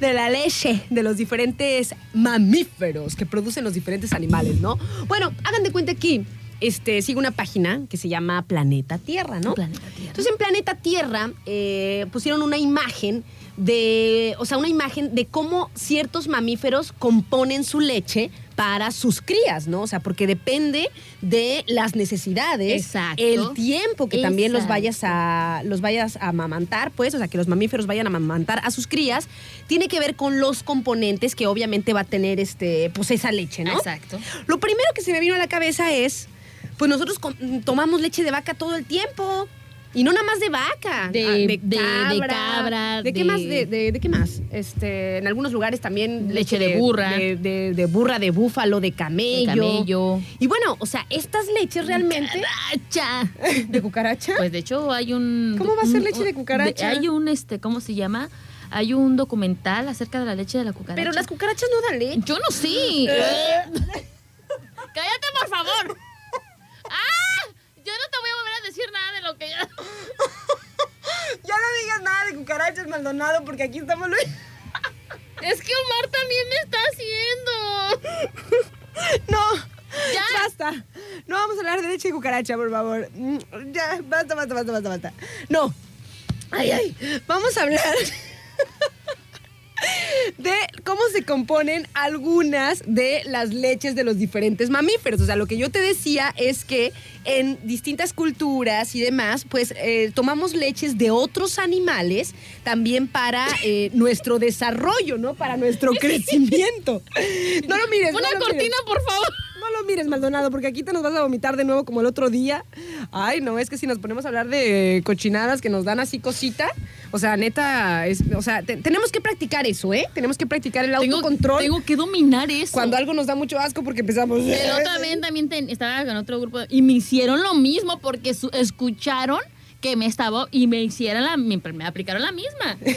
de la leche de los diferentes mamíferos que producen los diferentes animales, ¿no? Bueno, hagan de cuenta aquí. Este, sigo una página que se llama Planeta Tierra, ¿no? Planeta Tierra. Entonces en Planeta Tierra eh, pusieron una imagen de, o sea, una imagen de cómo ciertos mamíferos componen su leche para sus crías, ¿no? O sea, porque depende de las necesidades, Exacto. el tiempo que también los vayas a los vayas a amamantar, pues, o sea, que los mamíferos vayan a amamantar a sus crías, tiene que ver con los componentes que obviamente va a tener este pues esa leche, ¿no? Exacto. Lo primero que se me vino a la cabeza es, pues nosotros tomamos leche de vaca todo el tiempo. Y no nada más de vaca. De- ah, de- de cabra, ¿De qué de- más? De, de- de qué más? Este, en algunos lugares también Leche de burra. De, de- de burra, de búfalo, de camello. De camello. Y bueno, o sea, estas leches realmente. Cucaracha. <laughs> ¿De cucaracha? Pues de hecho hay un... ¿Cómo va a ser un- leche de cucaracha? hay un, este, ¿cómo se llama? Hay un documental acerca de la leche de la cucaracha. Pero las cucarachas no dan leche. Yo no sé. <laughs> <laughs> Cállate, por favor. Yo no te voy a volver a decir nada de lo que ya... <laughs> Ya no digas nada de cucarachas, Maldonado, porque aquí estamos. Es que Omar también me está haciendo. <laughs> No. Ya. Basta. No vamos a hablar de leche de cucaracha, por favor. Mm, Ya, basta, basta, basta, basta, basta. No. Ay, ay. Vamos a hablar <laughs> de cómo se componen algunas de las leches de los diferentes mamíferos. O sea, lo que yo te decía es que en distintas culturas y demás, pues eh, tomamos leches de otros animales también para eh, nuestro desarrollo, ¿no? Para nuestro <laughs> crecimiento. No lo mires. Una no lo mires. cortina, por favor. No lo mires, Maldonado, porque aquí te nos vas a vomitar de nuevo como el otro día. Ay, no, es que si nos ponemos a hablar de cochinadas que nos dan así cosita, o sea, neta, es, o sea, te- tenemos que practicar eso, ¿eh? Tenemos que practicar el Tengo, autocontrol tengo que dominar eso. cuando algo nos da mucho asco porque empezamos... Pero también ten- estaba en otro grupo y me hicieron lo mismo porque su- escucharon que me estaba y me hicieron la me, me aplicaron la misma. <laughs>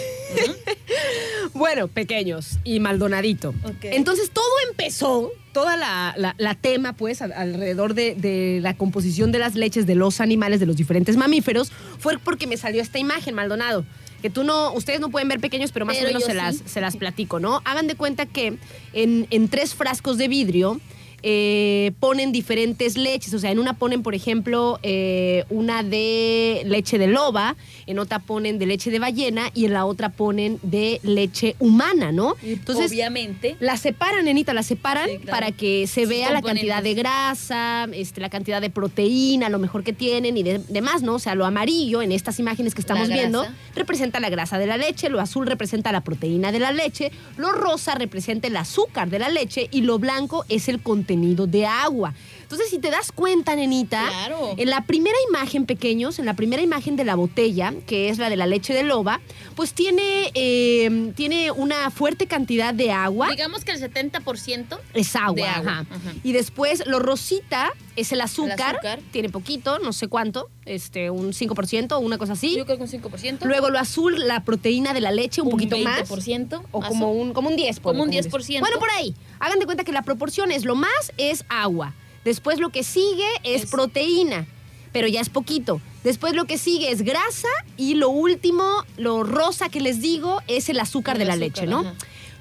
Bueno, pequeños y Maldonadito. Entonces todo empezó, toda la, la- la tema, pues, al- alrededor de, de la composición de las leches de los animales, de los diferentes mamíferos, fue porque me salió esta imagen, Maldonado. Que tú no, ustedes no pueden ver pequeños, pero más Pero o menos se sí. las, se las platico, ¿no? Hagan de cuenta que en, en tres frascos de vidrio eh, ponen diferentes leches. O sea, en una ponen, por ejemplo, eh, una de leche de loba, en otra ponen de leche de ballena y en la otra ponen de leche humana, ¿no? Entonces, obviamente la separan, nenita, la separan Sí, claro. para que se Sus vea la cantidad de grasa, este, la cantidad de proteína, lo mejor que tienen y de- demás, ¿no? O sea, lo amarillo en estas imágenes que estamos viendo representa la grasa de la leche, lo azul representa la proteína de la leche, lo rosa representa el azúcar de la leche y lo blanco es el contenido de agua. Entonces, si te das cuenta, nenita, Claro. en la primera imagen, pequeños, en la primera imagen de la botella, que es la de la leche de loba, pues tiene, eh, tiene una fuerte cantidad de agua. digamos que el 70% Es agua, De agua, ajá. ajá. Y después lo rosita es el azúcar, azúcar. tiene poquito, no sé cuánto, este, un 5%, una cosa así. yo creo que un 5%. Luego lo azul, la proteína de la leche, un, un poquito más. 20%, O más como un, como un 10. Como un ponle, 10%. Bueno, por ahí. Hagan de cuenta que la proporción es lo más es agua. Después lo que sigue es, Es- proteína, pero ya es poquito. Después lo que sigue es grasa y lo último, lo rosa que les digo, es el azúcar de la leche, ¿no? ajá.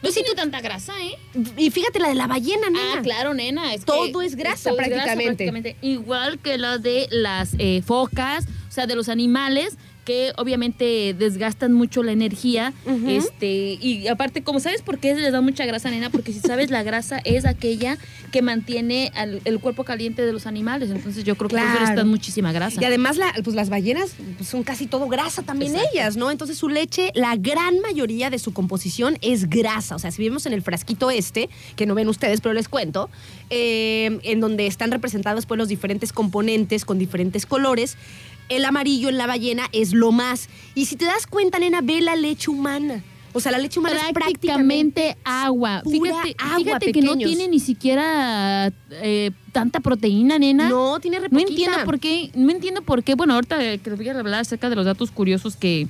No tiene tanta grasa, ¿eh? Y fíjate la de la ballena, nena. Ah, claro, nena. es que Todo es grasa todo es prácticamente. Igual que la de las eh, focas, o sea, de los animales que obviamente desgastan mucho la energía. Este Y aparte, como sabes por qué les da mucha grasa, nena, porque si sabes, la grasa es aquella que mantiene al- el cuerpo caliente de los animales. Entonces yo creo que por eso les Claro. dan muchísima grasa. Y además, la- pues las ballenas pues, son casi todo grasa también Exacto. ellas, ¿no? Entonces su leche, la gran mayoría de su composición es grasa. O sea, si vemos en el frasquito este, que no ven ustedes, pero les cuento, eh, en donde están representados pues los diferentes componentes con diferentes colores, el amarillo en la ballena es lo más. Y si te das cuenta, nena, ve la leche humana. O sea, la leche humana es prácticamente prácticamente agua. pura Fíjate, agua, fíjate que no tiene ni siquiera eh, tanta proteína, nena. No, tiene re No entiendo por qué, no entiendo por qué. Bueno, ahorita que te voy a hablar acerca de los datos curiosos que,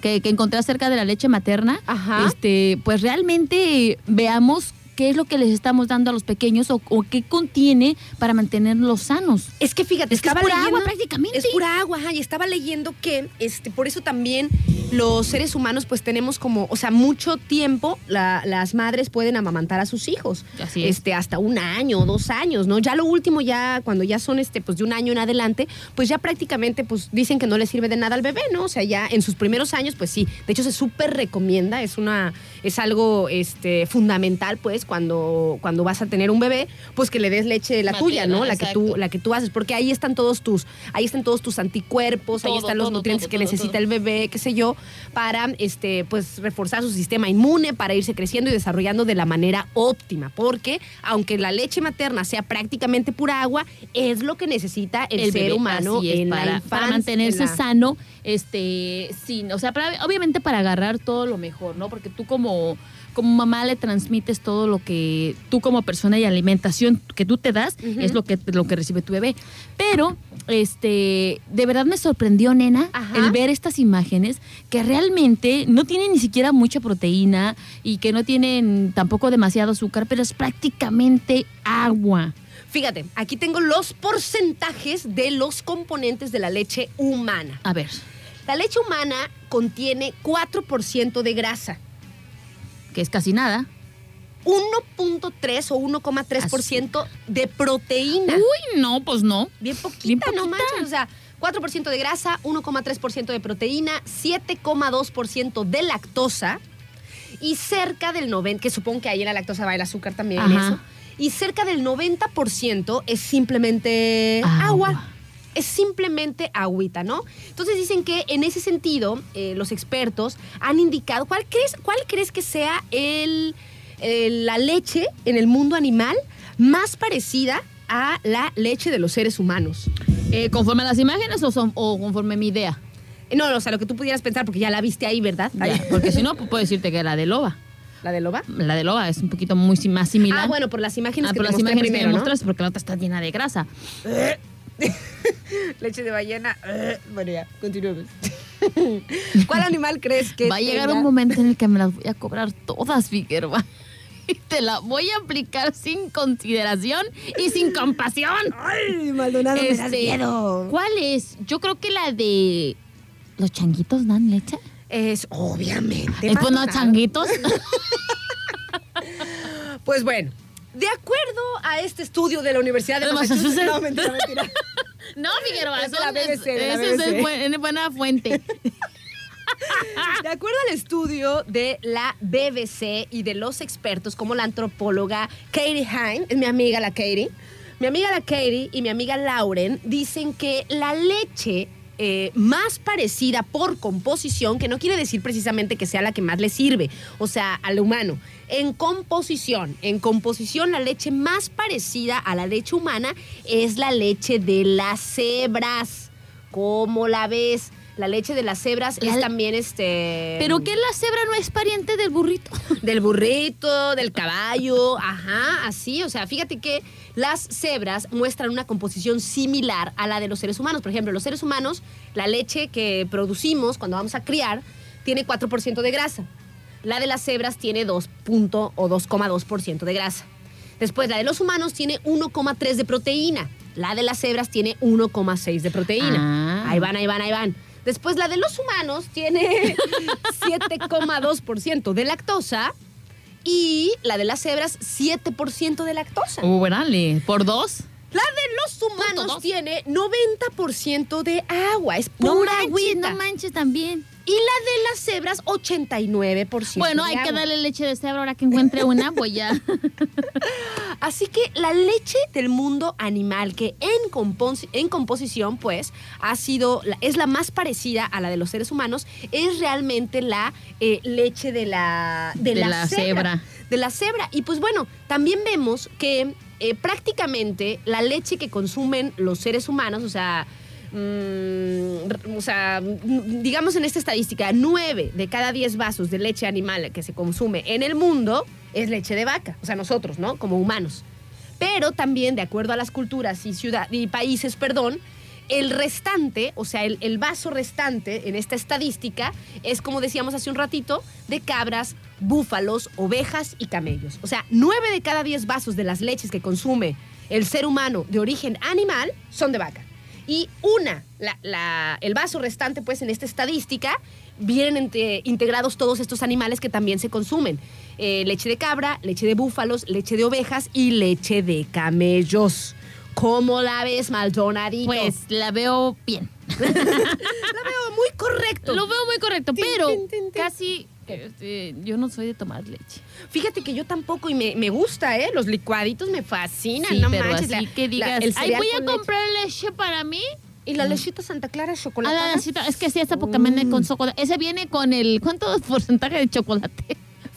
que, que encontré acerca de la leche materna. Ajá. Este, pues realmente veamos qué es lo que les estamos dando a los pequeños o, o qué contiene para mantenerlos sanos. Es que fíjate, Es que es pura leyendo- agua prácticamente. Es pura agua, ajá, y estaba leyendo que este, por eso también los seres humanos pues tenemos como, o sea, mucho tiempo la- las madres pueden amamantar a sus hijos. Así es. Este, hasta un año, dos años, ¿no? Ya lo último, ya cuando ya son este, pues de un año en adelante, pues ya prácticamente pues dicen que no le sirve de nada al bebé, ¿no? O sea, ya en sus primeros años, pues sí. De hecho, se súper recomienda, es una, es algo este, fundamental, pues, cuando, cuando vas a tener un bebé, pues que le des leche la tuya, ¿no? La que tú, la que tú haces, porque ahí están todos tus, ahí están todos tus anticuerpos, ahí están los todo, nutrientes todo, que necesita el bebé, qué sé yo, para este, pues reforzar su sistema inmune, para irse creciendo y desarrollando de la manera óptima. Porque aunque la leche materna sea prácticamente pura agua, es lo que necesita el, ser bebé, humano en para, la para infancia, mantenerse en la- sano, este, sin, o sea, para- obviamente para agarrar todo lo mejor, ¿no? Porque tú como, como mamá le transmites todo lo que tú como persona y alimentación que tú te das es lo que lo que recibe tu bebé. Pero, este, de verdad me sorprendió, nena, Ajá. el ver estas imágenes que realmente no tienen ni siquiera mucha proteína y que no tienen tampoco demasiado azúcar, pero es prácticamente agua. Fíjate, aquí tengo los porcentajes de los componentes de la leche humana. A ver, La leche humana contiene 4% de grasa. Que es casi nada. 1.3 o 1,3% de proteína. Uy, no, pues no. Bien poquita, Bien no poquita. manches. O sea, 4% de grasa, 1,3% de proteína, 7,2% de lactosa y cerca del 90%, que supongo que ahí en la lactosa va el azúcar también Ajá. eso, y cerca del 90% es simplemente Agua. agua. Es simplemente agüita, ¿no? Entonces dicen que en ese sentido, eh, los expertos han indicado, ¿cuál crees, cuál crees que sea el, el- la leche en el mundo animal más parecida a la leche de los seres humanos? Eh, ¿Conforme a las imágenes o, son- o conforme a mi idea? No, no, o sea, lo que tú pudieras pensar, porque ya la viste ahí, ¿verdad? Ya, porque si no, pues, <laughs> puedo decirte que la de loba. ¿La de loba? La de loba es un poquito muy más similar. Ah, bueno, por las imágenes Ah, que por te las imágenes primero, que me ¿no? porque la otra está llena de grasa. <laughs> Leche de ballena. eh, <laughs> Bueno, ya, continuemos. <laughs> ¿Cuál animal crees que Va a llegar tenga- un momento en el que me las voy a cobrar todas, Figueroa. Y te la voy a aplicar sin consideración y sin compasión. Ay, Maldonado, me das Este, miedo. ¿Cuál es? Yo creo que la de... ¿Los changuitos dan leche? Es obviamente. ¿Es pues no Maldonado. changuitos? Pues bueno, de acuerdo a este estudio de la Universidad de De Massachusetts. No, mentira, mentira. <laughs> No, Figueroa, Es la BBC, la es buen- buena fuente. De acuerdo al estudio de la BBC y de los expertos como la antropóloga Katie Hine, es mi amiga la Katie, mi amiga la Katie y mi amiga Lauren dicen que la leche eh, más parecida por composición, que no quiere decir precisamente que sea la que más le sirve, o sea, al humano, en composición, en composición la leche más parecida a la leche humana es la leche de las cebras. ¿Cómo la ves? La leche de las cebras La- es también este. ¿Pero que la cebra no es pariente del burrito? <laughs> Del burrito, del caballo, ajá, así. O sea, fíjate que las cebras muestran una composición similar a la de los seres humanos. Por ejemplo, los seres humanos, la leche que producimos cuando vamos a criar tiene 4% de grasa. La de las cebras tiene 2. punto o 2,2% de grasa. Después, la de los humanos tiene 1,3 de proteína. La de las cebras tiene 1,6 de proteína. Ah. Ahí van, ahí van, ahí van. Después, la de los humanos tiene <laughs> 7,2% de lactosa y la de las cebras 7% de lactosa. Uh, dale, ¿por dos? La de los humanos tiene 90% de agua, es No pura manches, agüita. no manches también. Y la de las cebras 89%. Bueno, hay que darle leche de cebra ahora que encuentre una, pues <laughs> ya. Así que la leche del mundo animal, que en, compos- en composición, pues, ha sido, es la más parecida a la de los seres humanos, es realmente la eh, leche de la, de De la, la cebra, cebra. De la cebra. Y pues bueno, también vemos que eh, prácticamente la leche que consumen los seres humanos, o sea, mm, o sea, digamos en esta estadística, 9 de cada 10 vasos de leche animal que se consume en el mundo es leche de vaca, o sea, nosotros, ¿no? Como humanos. Pero también, de acuerdo a las culturas y, y países, perdón, el restante, o sea, el, el vaso restante en esta estadística es, como decíamos hace un ratito, de cabras, búfalos, ovejas y camellos. O sea, 9 de cada 10 vasos de las leches que consume el ser humano de origen animal son de vaca. Y una, la- la- el vaso restante, pues en esta estadística, vienen entre- integrados todos estos animales que también se consumen. Eh, leche de cabra, leche de búfalos, leche de ovejas y leche de camellos. ¿Cómo la ves, Maldonadito? Pues la veo bien. <laughs> la veo muy correcto. Lo veo muy correcto, Tin, pero tin, tin, tin. casi este, yo no soy de tomar leche. Fíjate que yo tampoco y me, me gusta, ¿eh? Los licuaditos me fascinan, Sí, no pero manches. así la- que la- digas, el ay, voy a con leche". comprar leche para mí. Y la lechita Santa Clara Ah, chocolate. la lechita, es que sí, esa poca viene con chocolate. Ese viene con el, ¿cuánto porcentaje de chocolate?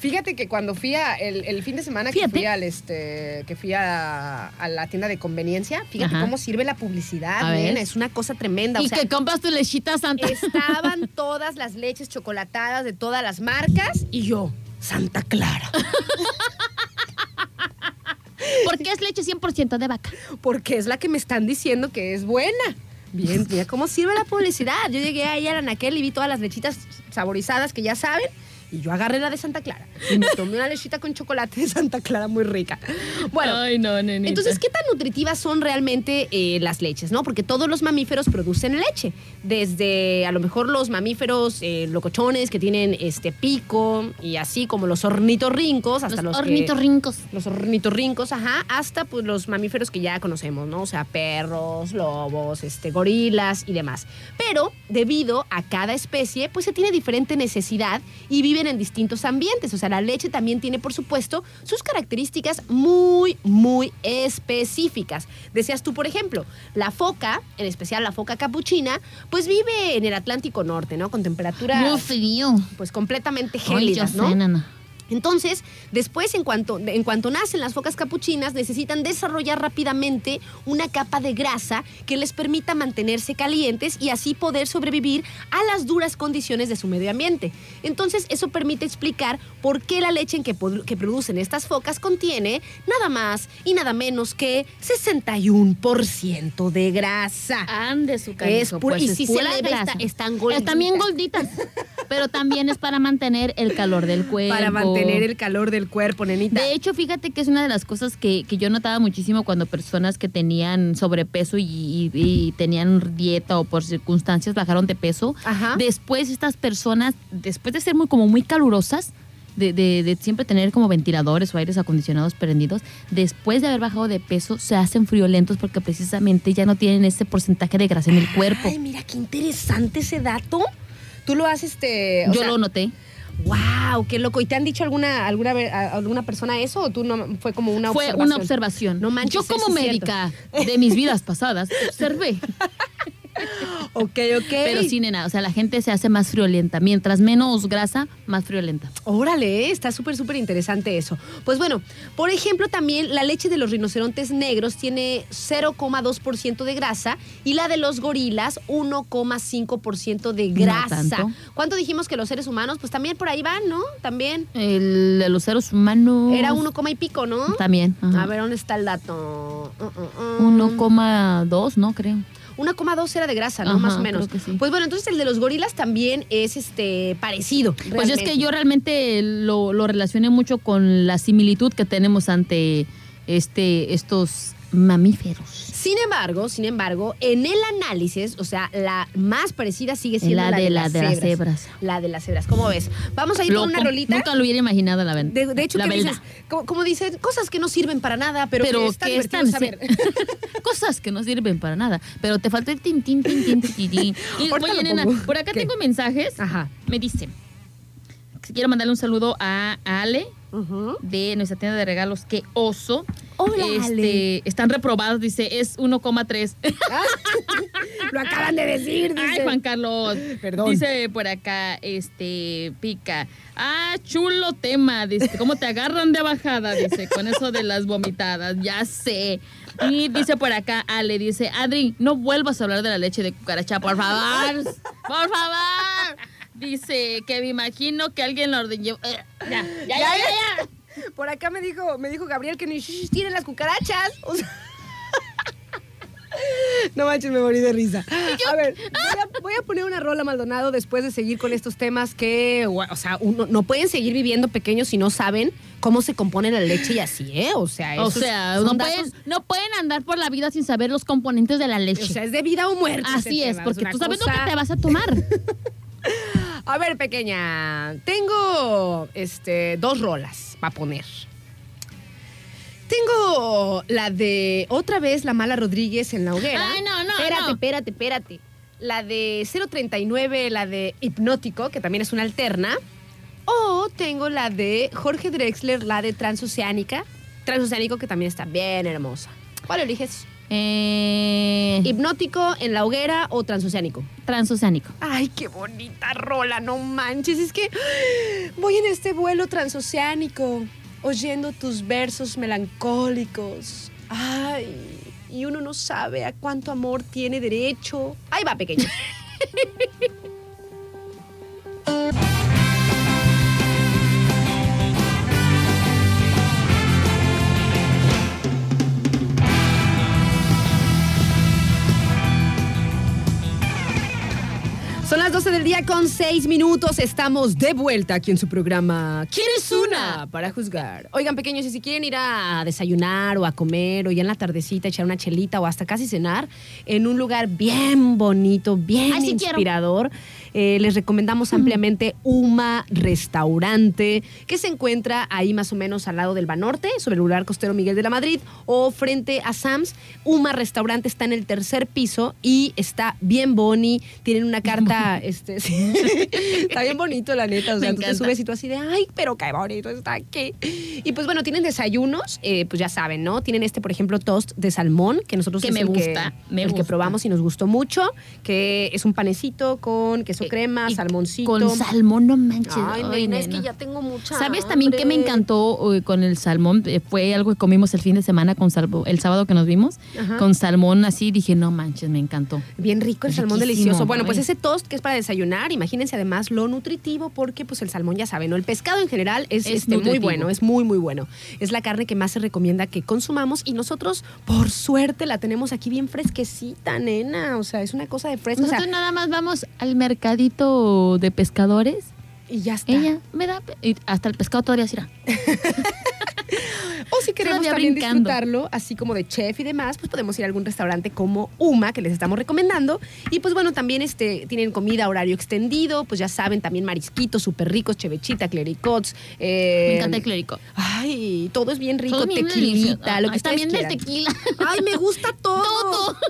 Fíjate que cuando fui a el, el fin de semana que fui al este que fui a, a la tienda de conveniencia, fíjate Ajá. cómo sirve la publicidad, nena, es una cosa tremenda. y o sea, que compras tu lechita santa. estaban <laughs> todas las leches chocolatadas de todas las marcas y yo, Santa Clara. Porque es leche 100% de vaca. porque es la que me están diciendo que es buena. Bien, mira cómo sirve la publicidad. Yo llegué ahí a la Anaquel y vi todas las lechitas saborizadas que ya saben. Y yo agarré la de Santa Clara. Y me tomé una lechita con chocolate de Santa Clara muy rica. Bueno, Ay, no, entonces, ¿qué tan nutritivas son realmente eh, las leches? ¿no? Porque todos los mamíferos producen leche. Desde a lo mejor los mamíferos eh, locochones que tienen este pico y así como los ornitorrincos, hasta los, los que- ornitorrincos. los ornitorrincos, ajá, hasta pues los mamíferos que ya conocemos, ¿no? O sea, perros, lobos, este, gorilas y demás. Pero debido a cada especie, pues se tiene diferente necesidad y viven en distintos ambientes. O sea, la leche también tiene, por supuesto, sus características muy, muy específicas. Decías tú, por ejemplo, la foca, en especial la foca capuchina, pues vive en el Atlántico Norte, ¿no? Con temperaturas Muy frío. pues completamente Ay, gélidas, sé, ¿no? Entonces, después, en cuanto, en cuanto nacen las focas capuchinas, necesitan desarrollar rápidamente una capa de grasa que les permita mantenerse calientes y así poder sobrevivir a las duras condiciones de su medio ambiente. Entonces, eso permite explicar por qué la leche en que, que producen estas focas contiene nada más y nada menos que 61% de grasa. Ande su Es canijo, pura- pues y es si se pura ve, grasa. está- están gorditas. Están bien gorditas. pero también es para mantener el calor del cuerpo. Para mantener el calor del cuerpo, nenita. De hecho, fíjate que es una de las cosas que, que yo notaba muchísimo cuando personas que tenían sobrepeso y, y- y tenían dieta o por circunstancias bajaron de peso. Ajá. Después estas personas, después de ser muy como muy calurosas, de, de- de siempre tener como ventiladores o aires acondicionados prendidos, después de haber bajado de peso se hacen friolentos porque precisamente ya no tienen ese porcentaje de grasa en el cuerpo. Ay, mira qué interesante ese dato. Tú lo has, este. o Yo sea, lo noté. Wow, qué loco. ¿Y te han dicho alguna alguna alguna persona eso o tú no fue como una Fue observación? una observación. No manches, Yo como médica de mis vidas pasadas observé. <laughs> Ok, ok. Pero sí, nena, o sea, la gente se hace más friolenta. Mientras menos grasa, más friolenta. Órale, está súper, súper interesante eso. Pues bueno, por ejemplo, también la leche de los rinocerontes negros tiene 0,2% de grasa y la de los gorilas 1,5% de No grasa. tanto. ¿Cuánto dijimos que los seres humanos? Pues también por ahí van, ¿no? También. El de los seres humanos. Era 1, y pico, ¿no? También. ajá. A ver, ¿dónde está el dato? Uh, uh, uh. 1,2, ¿no? Creo. 1,2 era de grasa, ¿no? Ajá, Más o menos. sí. Pues bueno, entonces el de los gorilas también es este parecido. Pues es que yo realmente lo, lo relacioné mucho con la similitud que tenemos ante este, estos mamíferos. Sin embargo, sin embargo, en el análisis, o sea, la más parecida sigue siendo La la, de de, la las de las cebras. cebras. La de las cebras. ¿Cómo ves? Vamos a ir con una rolita. Nunca lo hubiera imaginado la verdad. De, de hecho, la ¿qué dices? Como, como dicen, cosas que no sirven para nada, pero, pero que está que están saber. <laughs> cosas que no sirven para nada pero te falta el tin tin tin tin tin, tin, <laughs> y oye nena por acá ¿Qué? tengo mensajes Ajá. me dice quiero mandarle un saludo a Ale De nuestra tienda de regalos que oso Hola, este, están reprobados dice es 1,3 Ah, <laughs> Lo acaban de decir, dice. Ay, Juan Carlos. Perdón. Dice por acá, este, pica. Ah, chulo tema. Dice, ¿cómo te agarran de bajada? Dice, con eso de las vomitadas. Ya sé. Y dice por acá, Ale, dice, Adri, no vuelvas a hablar de la leche de cucaracha, por favor. Por favor. Dice que me imagino que alguien lo ordenó. Eh, ya, ya, ya, ya, ya. Por acá me dijo, me dijo Gabriel que ni tienen las cucarachas. O sea, <laughs> No manches, me morí de risa. A ver, voy a, voy a poner una rola Maldonado después de seguir con estos temas que, o sea, uno, no pueden seguir viviendo pequeños si no saben cómo se compone la leche y así, ¿eh? O sea, O sea, no pueden, no pueden andar por la vida sin saber los componentes de la leche. O sea, es de vida o muerte. Así es, tema, porque tú sabes lo que te vas a tomar. <laughs> A ver, pequeña, tengo este dos rolas para poner. Tengo la de otra vez la mala Rodríguez en la hoguera. Ay, no, no, Espérate, no. espérate, espérate. La de 039, la de Hipnótico, que también es una alterna. O tengo la de Jorge Drexler, la de Transoceánica. Transoceánico, que también está bien hermosa. ¿Cuál eliges? Eh, ¿Hipnótico en la hoguera o transoceánico? transoceánico. Ay, qué bonita rola, no manches. Es que <gasps> voy en este vuelo transoceánico, oyendo tus versos melancólicos. Ay, y uno no sabe a cuánto amor tiene derecho. Ahí va, pequeño. <laughs> 12 del día con 6 minutos. Estamos de vuelta aquí en su programa. ¿Quién es una? Para juzgar. Oigan, pequeños, y si quieren ir a desayunar o a comer o ya en la tardecita echar una chelita o hasta casi cenar en un lugar bien bonito, bien Ay, sí quiero. Eh, les recomendamos ampliamente Uma Restaurante, que se encuentra ahí más o menos al lado del Banorte, sobre el lugar costero Miguel de la Madrid, o frente a Sams. Uma Restaurante está en el tercer piso y está bien boni. Tienen una carta, este, <laughs> sí, está bien bonito, la neta. O sea, Me tú te subes y tú así de, ay, pero qué bonito está aquí. Y pues bueno, tienen desayunos, eh, pues ya saben, ¿no? Tienen este, por ejemplo, toast de salmón, que nosotros Que es me el gusta, me el que gusta. probamos y nos gustó mucho, que es un panecito con queso crema, Y salmoncito. Con salmón, no manches. Ay, Ay, nena, es que ya tengo mucha ¿Sabes también que me encantó eh, con el salmón? Eh, fue algo que comimos el fin de semana con salmón, el sábado que nos vimos, Ajá. con salmón así, dije, no manches, me encantó. Bien rico el salmón delicioso. Bueno, pues ese toast que es para desayunar, imagínense además lo nutritivo, porque pues el salmón ya saben, ¿no? El pescado en general es, Es este, muy bueno, es muy, muy bueno. Es la carne que más se recomienda que consumamos y nosotros, por suerte, la tenemos aquí bien fresquecita, nena. O sea, es una cosa de fresco. o sea, Nosotros nada más vamos al mercadito de pescadores. y ya está. Ella me da. y hasta el pescado todavía será. <laughs> O si queremos Todavía también brincando. disfrutarlo, así como de chef y demás, pues podemos ir a algún restaurante como Uma, que les estamos recomendando. Y pues bueno, también este, tienen comida horario extendido, pues ya saben, también marisquitos súper ricos, chevechita, clericots. eh, Me encanta el clérico. Ay, todo es bien rico, bien tequilita, lo que ustedes del quieran. tequila. Ay, me gusta todo. <laughs> Todo. <laughs>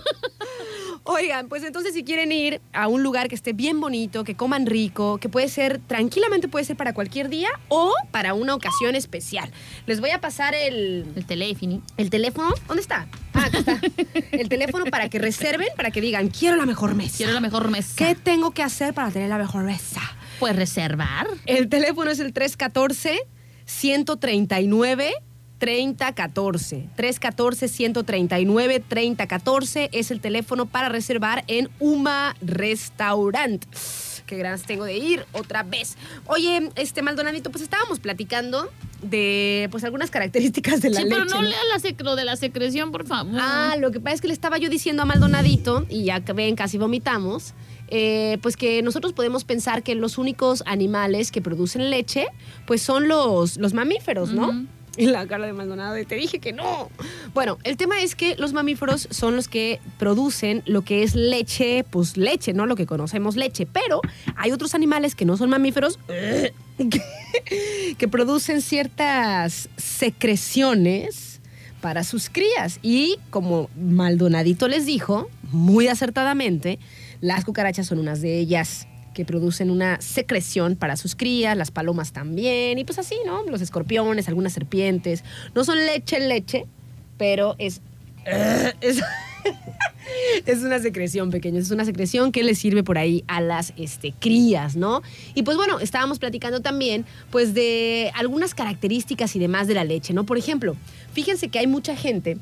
Oigan, pues entonces si quieren ir a un lugar que esté bien bonito, que coman rico, que puede ser, tranquilamente puede ser para cualquier día o para una ocasión especial. Les voy a pasar el, El teléfono. el teléfono. ¿Dónde está? Ah, acá está. <laughs> El teléfono para que reserven, para que digan, quiero la mejor mesa. Quiero la mejor mesa. ¿Qué tengo que hacer para tener la mejor mesa? Pues reservar. El teléfono es el 314-139. 3014. 314-139-3014 es el teléfono para reservar en Uma Restaurant. Qué ganas tengo de ir otra vez. Oye, este Maldonadito, pues estábamos platicando de pues algunas características de la sí, leche. pero no, lea la lo de la secreción, por favor. Ah, lo que pasa es que le estaba yo diciendo a Maldonadito, y ya ven, casi vomitamos, eh, pues que nosotros podemos pensar que los únicos animales que producen leche, pues son los, los mamíferos, ¿no? Y <laughs> la cara de Maldonado de te dije que no. Bueno, el tema es que los mamíferos son los que producen lo que es leche, pues leche, ¿no? Lo que conocemos leche. Pero hay otros animales que no son mamíferos <laughs> que, que producen ciertas secreciones para sus crías. Y como Maldonadito les dijo, muy acertadamente, las cucarachas son unas de ellas que producen una secreción para sus crías, las palomas también, y pues así, ¿no? Los escorpiones, algunas serpientes. No son leche, leche, pero es... <laughs> es una secreción pequeña, es una secreción que le sirve por ahí a las este, crías, ¿no? Y pues bueno, estábamos platicando también pues de algunas características y demás de la leche, ¿no? Por ejemplo, fíjense que hay mucha gente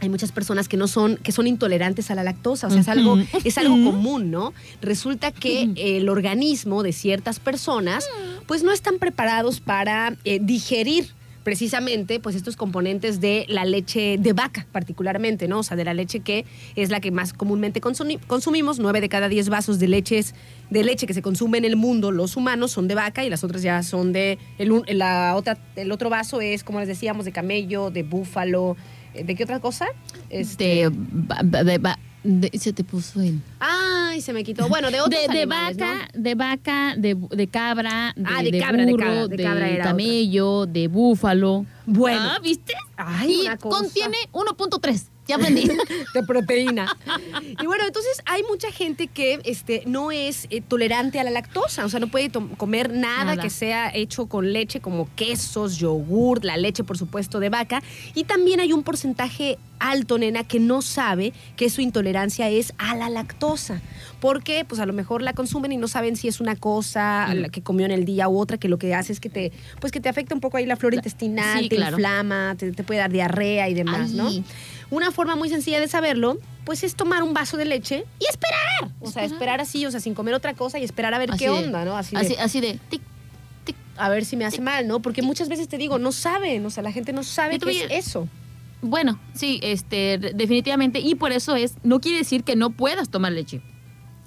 hay muchas personas que no son, que son intolerantes a la lactosa, o sea, es algo, es algo común, ¿no? Resulta que el organismo de ciertas personas, pues no están preparados para eh, digerir precisamente pues estos componentes de la leche de vaca particularmente, ¿no? O sea, de la leche que es la que más comúnmente consumi- consumimos, nueve de cada diez vasos de leches de leche que se consume en el mundo los humanos son de vaca y las otras ya son de el, la otra el otro vaso es como les decíamos de camello, de búfalo, ¿de qué otra cosa? Este, De, ba- ba- de ba- de- se te puso en. ay, se me quitó. Bueno, de otros de, de vaca, de vaca, de, de cabra, de, Ah, de cabra, de burro, cabra, de cabra era otra. camello, de búfalo. Bueno. Ah, ¿viste? Ay, y una cosa. contiene 1.3. Ya aprendí. <laughs> de proteína. Y bueno, entonces hay mucha gente que este, no es eh, tolerante a la lactosa, o sea, no puede comer nada, Nada. que sea hecho con leche, como quesos, yogur, la leche, por supuesto, de vaca. Y también hay un porcentaje alto, nena, que no sabe que su intolerancia es a la lactosa. Porque, pues a lo mejor la consumen y no saben si es una cosa Mm. la que comió en el día u otra, que lo que hace es que te, pues que te afecta un poco ahí la flora intestinal, sí, te claro. inflama, te, te puede dar diarrea y demás, ¿no? Una forma muy sencilla de saberlo, pues es tomar un vaso de leche y esperar. O sea, Esperar. así, o sea, sin comer otra cosa y esperar a ver Así qué de- onda, ¿no? Así, de, Así, de tic, tic. a ver si me hace mal, ¿no? Porque muchas veces te digo, no saben, o sea, la gente no sabe qué es eso. Bueno, sí, este, definitivamente. Y por eso es, no quiere decir que no puedas tomar leche.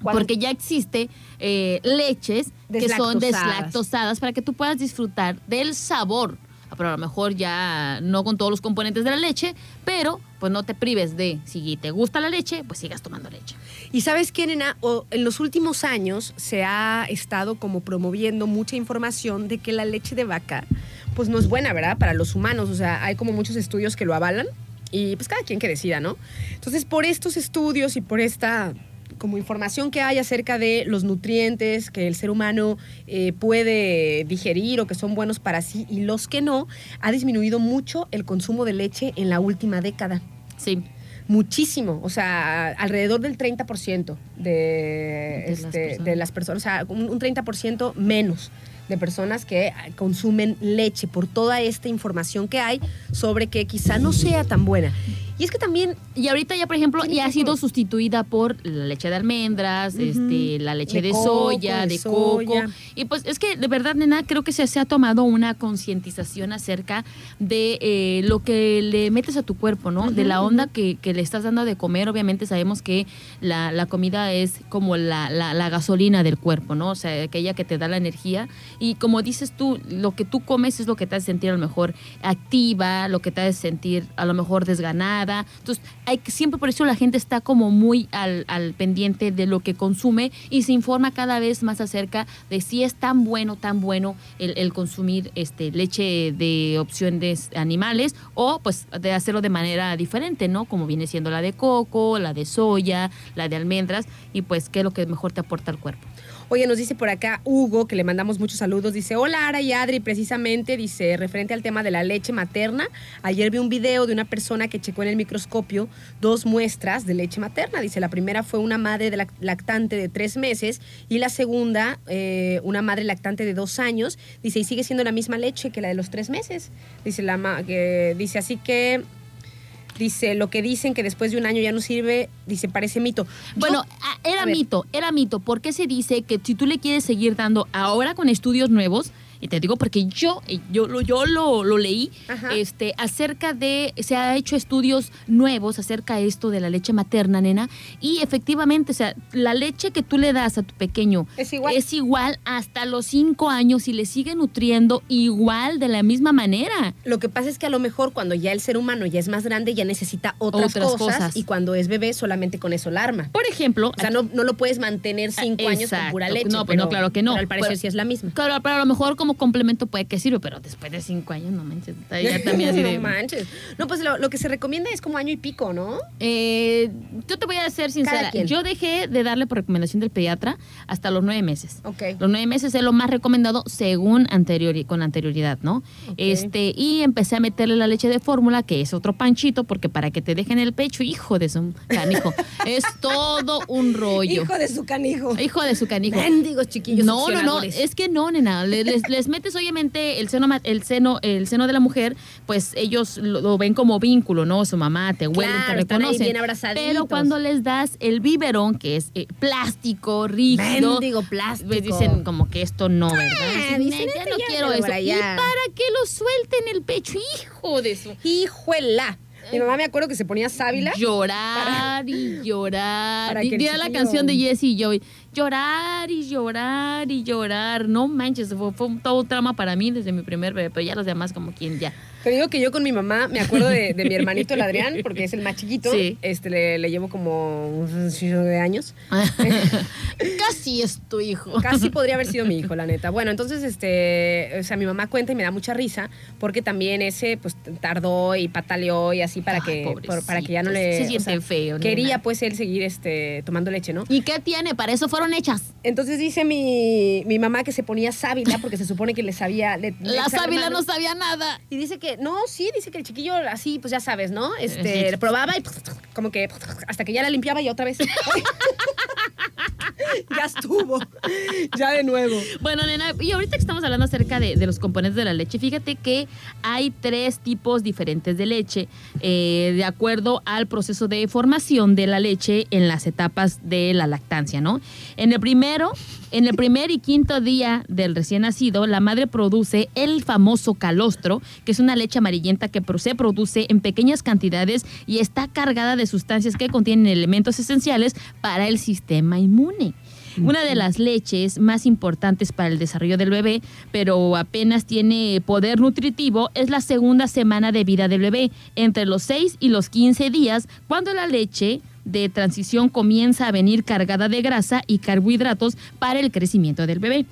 Porque ya existe eh, leches que son Deslactosadas. deslactosadas para que tú puedas disfrutar del sabor. Pero a lo mejor ya no con todos los componentes de la leche, pero pues no te prives de, si te gusta la leche, pues sigas tomando leche. Y sabes qué, nena, en los últimos años se ha estado como promoviendo mucha información de que la leche de vaca, pues no es buena, ¿verdad? Para los humanos, o sea, hay como muchos estudios que lo avalan y pues cada quien que decida, ¿no? Entonces, por estos estudios y por esta como información que hay acerca de los nutrientes que el ser humano eh, puede digerir o que son buenos para sí y los que no, ha disminuido mucho el consumo de leche en la última década. Sí. Muchísimo, o sea, alrededor del 30% de, De las este, personas. de las personas, o sea, un, un 30% menos de personas que ah, consumen leche por toda esta información que hay sobre que quizá no sea tan buena. Y es que también Y ahorita ya, por ejemplo, ya ha sido sustituida por la leche de almendras, este, la leche De de, coco, soya, de de, soya. coco. Y pues es que de verdad, nena, creo que se, se ha tomado una concientización acerca de eh, lo que le metes a tu cuerpo, ¿no? de la onda que, que le estás dando de comer. Obviamente sabemos que la, la comida es como la, la- la gasolina del cuerpo, ¿no? O sea, aquella que te da la energía. Y como dices tú, lo que tú comes es lo que te hace sentir a lo mejor activa, lo que te hace sentir a lo mejor desganada. Entonces, hay que, siempre por eso la gente está como muy al, al pendiente de lo que consume y se informa cada vez más acerca de si es tan bueno, tan bueno el, consumir este leche de opción de animales o pues de hacerlo de manera diferente, ¿no? Como viene siendo la de coco, la de soya, la de almendras y pues qué es lo que mejor te aporta al cuerpo. Oye, nos dice por acá Hugo, que le mandamos muchos saludos, dice, hola Ara y Adri, precisamente, dice, referente al tema de la leche materna, ayer vi un video de una persona que checó en el microscopio dos muestras de leche materna, dice, la primera fue una madre de lac- lactante de tres meses y la segunda, eh, una madre lactante de dos años, dice, y sigue siendo la misma leche que la de los tres meses, dice, la dice, así que... Dice, lo que dicen que después de un año ya no sirve, dice, parece mito. Bueno, era ver. mito, era mito, porque se dice que si tú le quieres seguir dando ahora con estudios nuevos, y te digo porque yo, eh, yo, lo, yo lo, lo leí, Ajá. este, acerca de, se ha hecho estudios nuevos acerca de esto de la leche materna, nena, y efectivamente, o sea, la leche que tú le das a tu pequeño Es igual. es igual hasta los cinco años y le sigue nutriendo igual de la misma manera. Lo que pasa es que a lo mejor cuando ya el ser humano ya es más grande, ya necesita otras, Otras cosas, cosas. y cuando es bebé solamente con eso la arma. Por ejemplo, O sea, no, no lo puedes mantener cinco Ah, años con pura leche. No, pues pero, no, claro que no. pero al parecer Pero- sí es la misma. Claro, pero a lo mejor como complemento puede que sirve, pero después de cinco años, no manches, está ya también así <laughs> de... no manches. No, pues lo, lo que se recomienda es como año y pico, ¿no? Eh, yo te voy a ser sincera. Yo dejé de darle por recomendación del pediatra hasta los nueve meses. Ok. Los nueve meses es lo más recomendado según anteriori con anterioridad, ¿no? Este, y empecé a meterle la leche de fórmula, que es otro panchito, porque para que te dejen el pecho, hijo de su canijo, <laughs> es todo un rollo. Hijo de su canijo. Hijo de su canijo. Mendigos chiquillos No, no, no, es que no, nena, le- les, les les metes obviamente el seno, el seno, el seno de la mujer, pues ellos lo, lo ven como vínculo, ¿no? Su mamá te Claro, te reconocen. Pero cuando les das el biberón, que es eh, plástico, rígido, plástico. pues dicen como que esto no, ¿verdad? Ah, Dicen, dicen, "Neta, "Este no ya, quiero eso. para ¿Y allá". para qué lo suelten el pecho? Hijo de su... Hijuela. Mi mamá me acuerdo que se ponía sábila. Llorar y llorar. para Y que el la canción de Jesse y Joey. Llorar y llorar y llorar. No manches, fue, todo un trama para mí desde mi primer bebé, pero ya los demás como quien ya. Te digo que yo con mi mamá me acuerdo de, de mi hermanito el Adrián, porque es el más chiquito. Sí. Este le, le llevo como unos de años. <laughs> Casi es tu hijo. Casi podría haber sido mi hijo, la neta. Bueno, entonces, este, o sea, mi mamá cuenta y me da mucha risa, porque también ese, pues, tardó y pataleó y así para Ay, que, por- para que ya no le. Se siente feo, Quería, nena. pues, él seguir, este, tomando leche, ¿no? ¿Y qué tiene? Para eso fueron hechas. Entonces dice mi, mi mamá que se ponía sábila porque se supone que le sabía. le- La sábila no sabía nada. Y dice que, no, sí, dice que el chiquillo así, pues ya sabes, ¿no? Este, Sí. le probaba y como que hasta que ya la limpiaba y otra vez. <laughs> ya estuvo. Ya de nuevo. Bueno, nena, y ahorita que estamos hablando acerca de, de los componentes de la leche, fíjate que hay tres tipos diferentes de leche, eh, de acuerdo al proceso de formación de la leche en las etapas de la lactancia, ¿no? En el primero, en el primer y quinto día del recién nacido, la madre produce el famoso calostro, que es una leche amarillenta que se produce en pequeñas cantidades y está cargada de sustancias que contienen elementos esenciales para el sistema inmune. Una de las leches más importantes para el desarrollo del bebé, pero apenas tiene poder nutritivo, es la segunda semana de vida del bebé, entre los 6 y los 15 días, cuando la leche de transición comienza a venir cargada de grasa y carbohidratos para el crecimiento del bebé.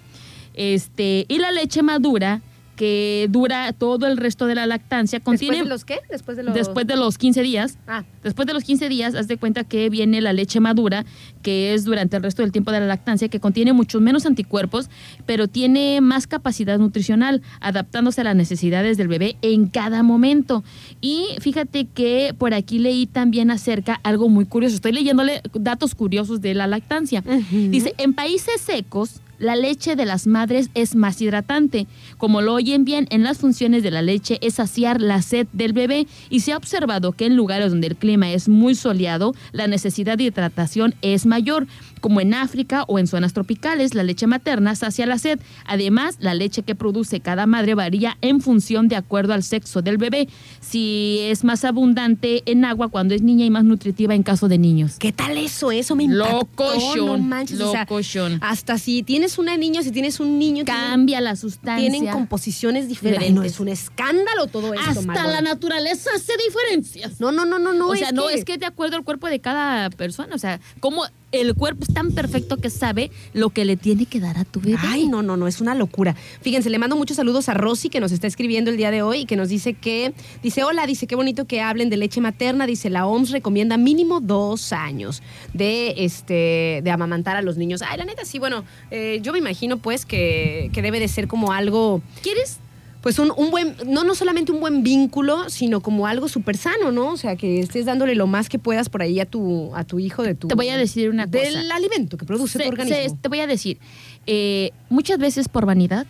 Este, y la leche madura, que dura todo el resto de la lactancia, contiene ¿Después de los qué? Después de los. después de los 15 días, Ah, Después de los 15 días, haz de cuenta que viene la leche madura, que es durante el resto del tiempo de la lactancia, que contiene muchos menos anticuerpos, pero tiene más capacidad nutricional, adaptándose a las necesidades del bebé en cada momento. Y fíjate que por aquí leí también acerca algo muy curioso. Estoy leyéndole datos curiosos de la lactancia. Dice, en países secos, la leche de las madres es más hidratante. Como lo oyen bien, en las funciones de la leche es saciar la sed del bebé y se ha observado que en lugares donde el clima es muy soleado, la necesidad de hidratación es mayor. Como en África o en zonas tropicales, la leche materna sacia la sed. Además, la leche que produce cada madre varía en función de acuerdo al sexo del bebé. Si es más abundante en agua cuando es niña y más nutritiva en caso de niños. ¿Qué tal eso? Eso me impactó. Locochón, No manches. o sea, locochón. hasta si tienes una niña, si tienes un niño, tienen- Cambia la sustancia. tienen composiciones diferentes. Ay, no, es un escándalo todo esto, Hasta Margot. la naturaleza hace diferencias. No, no, no, no, no. o sea, no, es que de acuerdo al cuerpo de cada persona. O sea, como el cuerpo es tan perfecto que sabe lo que le tiene que dar a tu bebé. Ay, no, no, no, es una locura. Fíjense, le mando muchos saludos a Rosy que nos está escribiendo el día de hoy y que nos dice que, dice, hola, dice, qué bonito que hablen de leche materna, dice, la OMS recomienda mínimo dos años de, este, de amamantar a los niños. Ay, la neta, sí, bueno, eh, yo me imagino pues que, que debe de ser como algo, ¿Quieres? Pues un, un buen, no, no solamente un buen vínculo, sino como algo súper sano, ¿no? O sea, que estés dándole lo más que puedas por ahí a tu, a tu hijo de tu... Te voy a decir una cosa. Del alimento que produce Se- tu organismo. se- te voy a decir, eh, muchas veces por vanidad,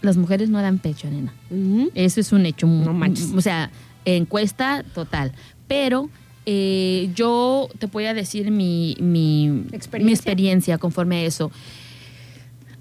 las mujeres no dan pecho, nena. Ujú. Eso es un hecho. No manches. O sea, encuesta total. Pero eh, yo te voy a decir mi, mi, ¿Experiencia? mi experiencia conforme a eso.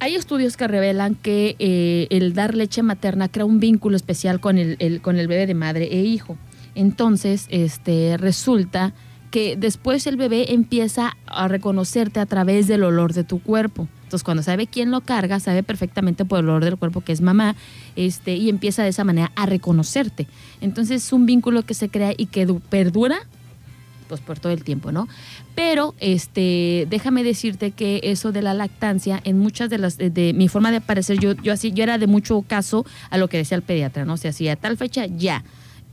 Hay estudios que revelan que eh, el dar leche materna crea un vínculo especial con el, el- con el bebé de madre e hijo. Entonces, este, resulta que después el bebé empieza a reconocerte a través del olor de tu cuerpo. Entonces, cuando sabe quién lo carga, sabe perfectamente por el olor del cuerpo que es mamá, este, y empieza de esa manera a reconocerte. Entonces, es un vínculo que se crea y que du- perdura pues por todo el tiempo, ¿no? Pero este, déjame decirte que eso de la lactancia, en muchas de las, de, de mi forma de parecer, yo, yo así, yo era de mucho caso a lo que decía el pediatra, ¿no? O sea, si a tal fecha, ya.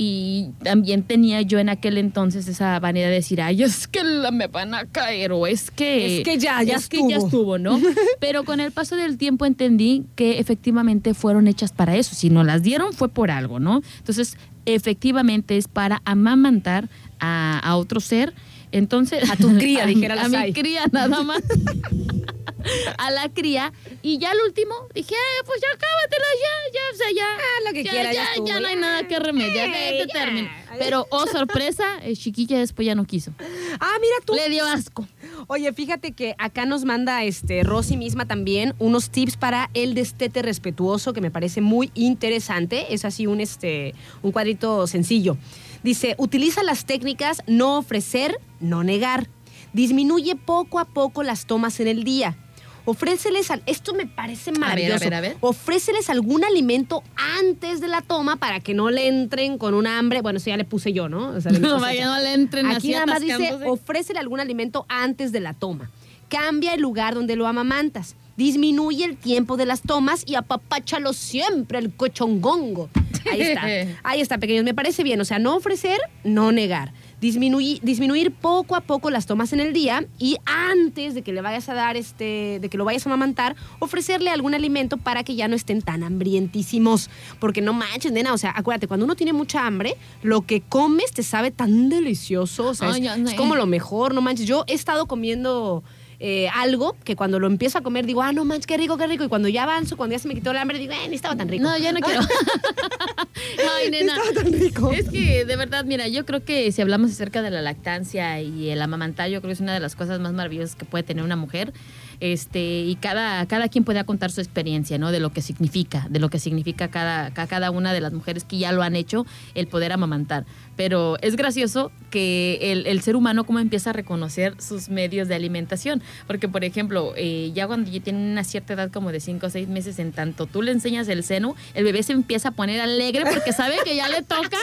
Y también tenía yo en aquel entonces esa vanidad de decir, ay, es que la- me van a caer, o es que. Es que ya, ya es que ya estuvo. estuvo, ¿no? <laughs> Pero con el paso del tiempo entendí que efectivamente fueron hechas para eso. Si no las dieron fue por algo, ¿no? Entonces, efectivamente es para amamantar a, a otro ser Entonces. A tu cría, <laughs> dijera la A mi cría, nada más. <laughs> a la cría. Y ya al último dije, "Eh, pues ya cábatela, ya, ya, o sea, ya. Ah, lo que ya, quieras, ya ya, no hay nada que remediar. Ya. termina. Pero, oh, sorpresa, eh, chiquilla después ya no quiso. Ah, mira tú. Le dio asco. Oye, fíjate que acá nos manda este Rosy misma también unos tips para el destete respetuoso que me parece muy interesante. Es así un este un cuadrito sencillo. Dice, utiliza las técnicas no ofrecer, no negar. Disminuye poco a poco las tomas en el día. Ofréceles, al- esto me parece ver, a maravilloso. ver, a ver. Ofréceles algún alimento antes de la toma para que no le entren con un hambre. Bueno, eso ya le puse yo, ¿no? O sea, <laughs> No, vaya, no le entren Aquí nada más dice, ofrécele algún alimento antes de la toma. Cambia el lugar donde lo amamantas. Disminuye el tiempo de las tomas y apapáchalo siempre el cochongongo. Ahí está. Ahí está, pequeños. Me parece bien. O sea, no ofrecer, no negar. Disminuir, disminuir poco a poco las tomas en el día y antes de que le vayas a dar este, de que lo vayas a amamantar, ofrecerle algún alimento para que ya no estén tan hambrientísimos. Porque no manches, nena. O sea, acuérdate, cuando uno tiene mucha hambre, lo que comes te sabe tan delicioso. O sea, Ay, es como lo mejor, no manches. Yo he estado comiendo eh, algo que cuando lo empiezo a comer digo, ah, no manches, qué rico, qué rico. Y cuando ya avanzo, cuando ya se me quitó el hambre, digo, eh, ni estaba tan rico. No, ya no quiero. <laughs> <laughs> Ay, nena. Estaba tan rico. Es que, de verdad, mira, yo creo que si hablamos acerca de la lactancia y el amamantar, yo creo que es una de las cosas más maravillosas que puede tener una mujer. Este, y cada, cada quien puede contar su experiencia, ¿no? De lo que significa, de lo que significa cada, ca- cada una de las mujeres que ya lo han hecho, el poder amamantar. Pero es gracioso que el, el ser humano como empieza a reconocer sus medios de alimentación. Porque, por ejemplo, eh, ya cuando ya tiene una cierta edad como de 5 o 6 meses, en tanto tú le enseñas el seno, el bebé se empieza a poner alegre porque sabe que ya le toca,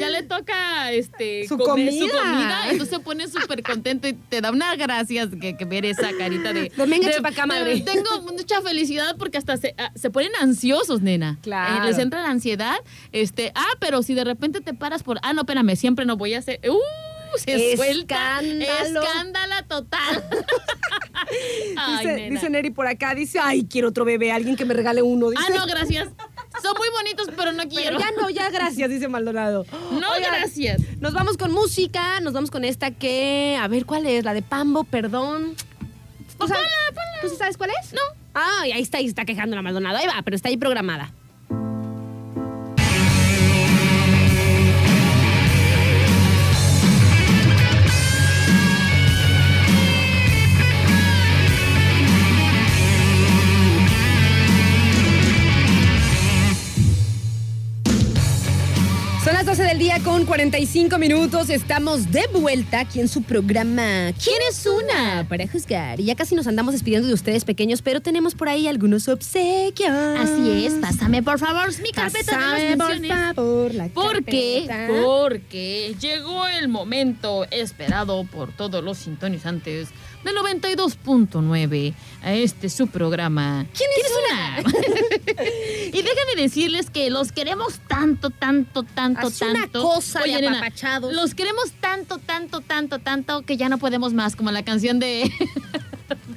ya le toca este, Su comer su comida. comida. Entonces se pone súper contento y te da unas gracias que, que ver esa carita de... De, "Venga, chepa acá, madre". <laughs> Tengo mucha felicidad porque hasta se, ah, se ponen ansiosos, nena. Claro. Eh, les entra la ansiedad. Este, ah, pero si de repente te paras por, ah, no, espérame, siempre no voy a hacer... ¡Uh! Se suelta. Escándalo. Escándala total. <laughs> Ay, dice, Neri por acá, dice, ay, quiero otro bebé, alguien que me regale uno. Dice, Ah, no, gracias. Son muy bonitos, pero no Pero quiero. ya no, ya gracias, dice Maldonado. <gasps> No, gracias. Nos vamos con música, nos vamos con esta que, a ver, ¿cuál es? La de Pambo, perdón. ¿Tú sabes, ¿Tú sí sabes cuál es? No. Ah, ahí está, ahí está quejando la Maldonado. Ahí va, pero está ahí programada. 12 del día con 45 minutos. Estamos de vuelta aquí en su programa. ¿Quién es una? Para juzgar. Y ya casi nos andamos despidiendo de ustedes pequeños, pero tenemos por ahí algunos obsequios. Así es, pásame por favor mi carpeta Pásame, de las por favor, la ¿Por qué? carpeta. Porque llegó el momento esperado por todos los sintonizantes del 92.9 a este su programa. ¿Quién es una? <laughs> y déjame decirles que los queremos tanto, tanto, tanto, una tanto. cosa de nena, apapachados. los queremos tanto, tanto, tanto, tanto que ya no podemos más, como la canción de. <laughs>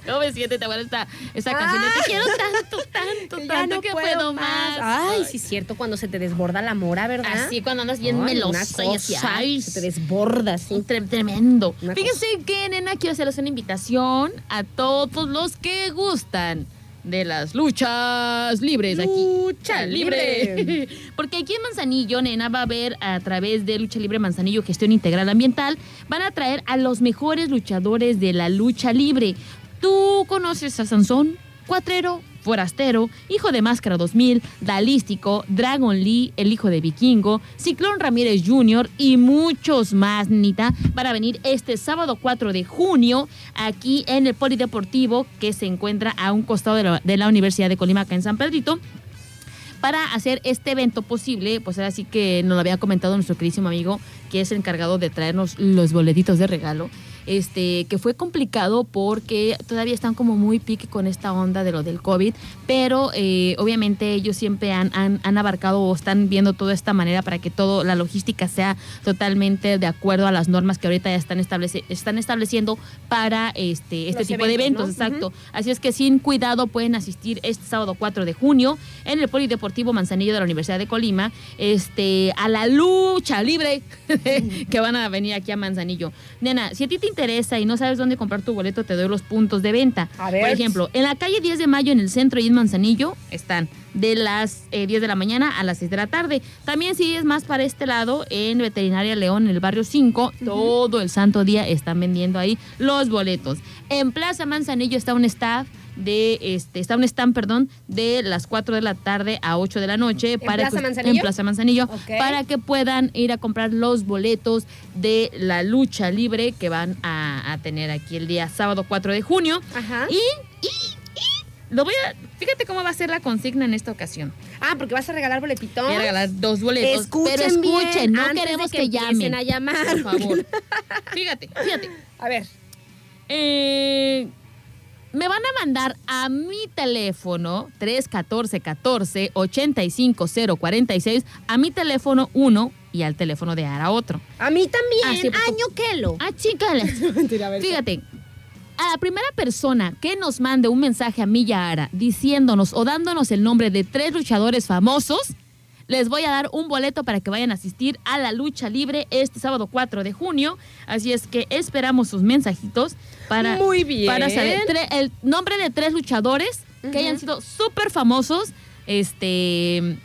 OV7, ¿te acuerdas esta, esta canción? Ah. Te quiero tanto, tanto, ya tanto no que puedo puedo más. más. Ay, sí es cierto, cuando se te desborda la mora, ¿verdad? Así cuando andas bien Ay, una melosa y así. cosa, Ay, se te desborda. Tre- Tremendo. Una Fíjense que, nena, quiero hacerles una invitación a todos los que gustan de las luchas libres aquí. Lucha libre. <laughs> Porque aquí en Manzanillo, nena, va a haber a través de Lucha Libre Manzanillo Gestión Integral Ambiental, van a traer a los mejores luchadores de la lucha libre. ¿Tú conoces a Sansón? Cuatrero, Forastero, Hijo de Máscara 2000, Dalístico, Dragon Lee, El Hijo de Vikingo, Ciclón Ramírez Jr. y muchos más, Nita, para venir este sábado 4 de junio aquí en el Polideportivo que se encuentra a un costado de la, de la Universidad de Colima, acá en San Pedrito para hacer este evento posible, pues ahora sí que nos lo había comentado nuestro queridísimo amigo, que es el encargado de traernos los boletitos de regalo, este, que fue complicado porque todavía están como muy pique con esta onda de lo del COVID, pero eh, obviamente ellos siempre han, han, han abarcado o están viendo toda esta manera para que todo, la logística sea totalmente de acuerdo a las normas que ahorita ya están, establece, están estableciendo para este, este Los tipo de eventos, exacto. Así es que sin cuidado pueden asistir este sábado 4 de junio en el Polideportivo Manzanillo de la Universidad de Colima este, a la lucha libre <laughs> que van a venir aquí a Manzanillo. Nena, si a ti te interesa y no sabes dónde comprar tu boleto, te doy los puntos de venta. A ver. Por ejemplo, en la calle 10 de Mayo, en el centro y en Manzanillo, están de las eh, 10 de la mañana a las 6 de la tarde. También si es más para este lado, en Veterinaria León, en el barrio 5, todo el santo día están vendiendo ahí los boletos. En Plaza Manzanillo está un staff de este está un stand, perdón, de las 4 de la tarde a 8 de la noche para Plaza que- Manzanillo? en Plaza Manzanillo para que puedan ir a comprar los boletos de la lucha libre que van a, a tener aquí el día sábado 4 de junio. Ajá. Y, y, y lo voy a fíjate cómo va a ser la consigna en esta ocasión. Ah, porque vas a regalar boletito. Voy a regalar dos boletos, Escuchen pero escuchen, bien no antes de queremos que que, llamen. a llamar. Por favor. <laughs> fíjate, fíjate. A ver. Eh, me van a mandar a mi teléfono 314 14 85 046 a mi teléfono 1 y al teléfono de Ara otro. A mí también. Ah, sí, porque- Año Kelo. Ah, chicas. <laughs> Mentira, a ver. Fíjate, a la primera persona que nos mande un mensaje a mí y a Ara diciéndonos o dándonos el nombre de tres luchadores famosos, les voy a dar un boleto para que vayan a asistir a la lucha libre este sábado 4 de junio. Así es que esperamos sus mensajitos para, Muy bien. para saber tre- el nombre de tres luchadores que hayan sido súper famosos. Este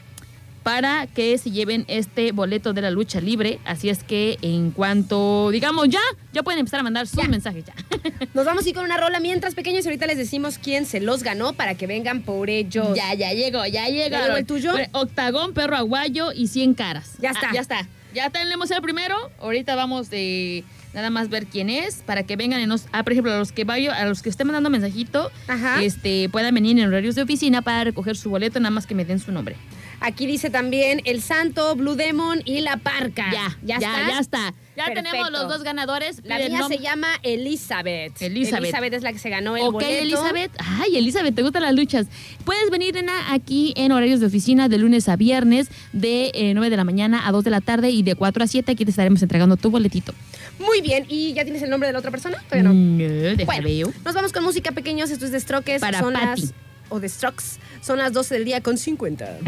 para que se lleven este boleto de la lucha libre. Así es que en cuanto, digamos, ya, ya pueden empezar a mandar sus mensajes ya. <laughs> Nos vamos a ir con una rola mientras pequeños y ahorita les decimos quién se los ganó para que vengan por ellos. ya, ya llegó, ya llegó. llegó el tuyo? Octagón, perro aguayo y 100 caras. Ya está. Ah, ya está. Ya tenemos el primero. Ahorita vamos de nada más ver quién es para que vengan y nos, ah, por ejemplo, a los que vaya, a los que estén mandando mensajito, Ajá. este, puedan venir en horarios de oficina para recoger su boleto, nada más que me den su nombre. Aquí dice también El Santo, Blue Demon y La Parca. Ya, ya, está. ya está. Ya Perfecto. tenemos los dos ganadores. La mía se llama Elizabeth. Elizabeth. Elizabeth es la que se ganó el Ok, boleto. Elizabeth. Ay, Elizabeth, ¿te gustan las luchas? Puedes venir, nena, aquí en horarios de oficina de lunes a viernes, de eh, 9 de la mañana a 2 de la tarde y de 4 a 7. Aquí te estaremos entregando tu boletito. Muy bien. ¿Y ya tienes el nombre de la otra persona? Todavía no. Mm, eh, Bueno, veo. nos vamos con música pequeños. Esto es de Strokes. Para Son Patty. las. O de Strokes. Son las 12 del día con 50.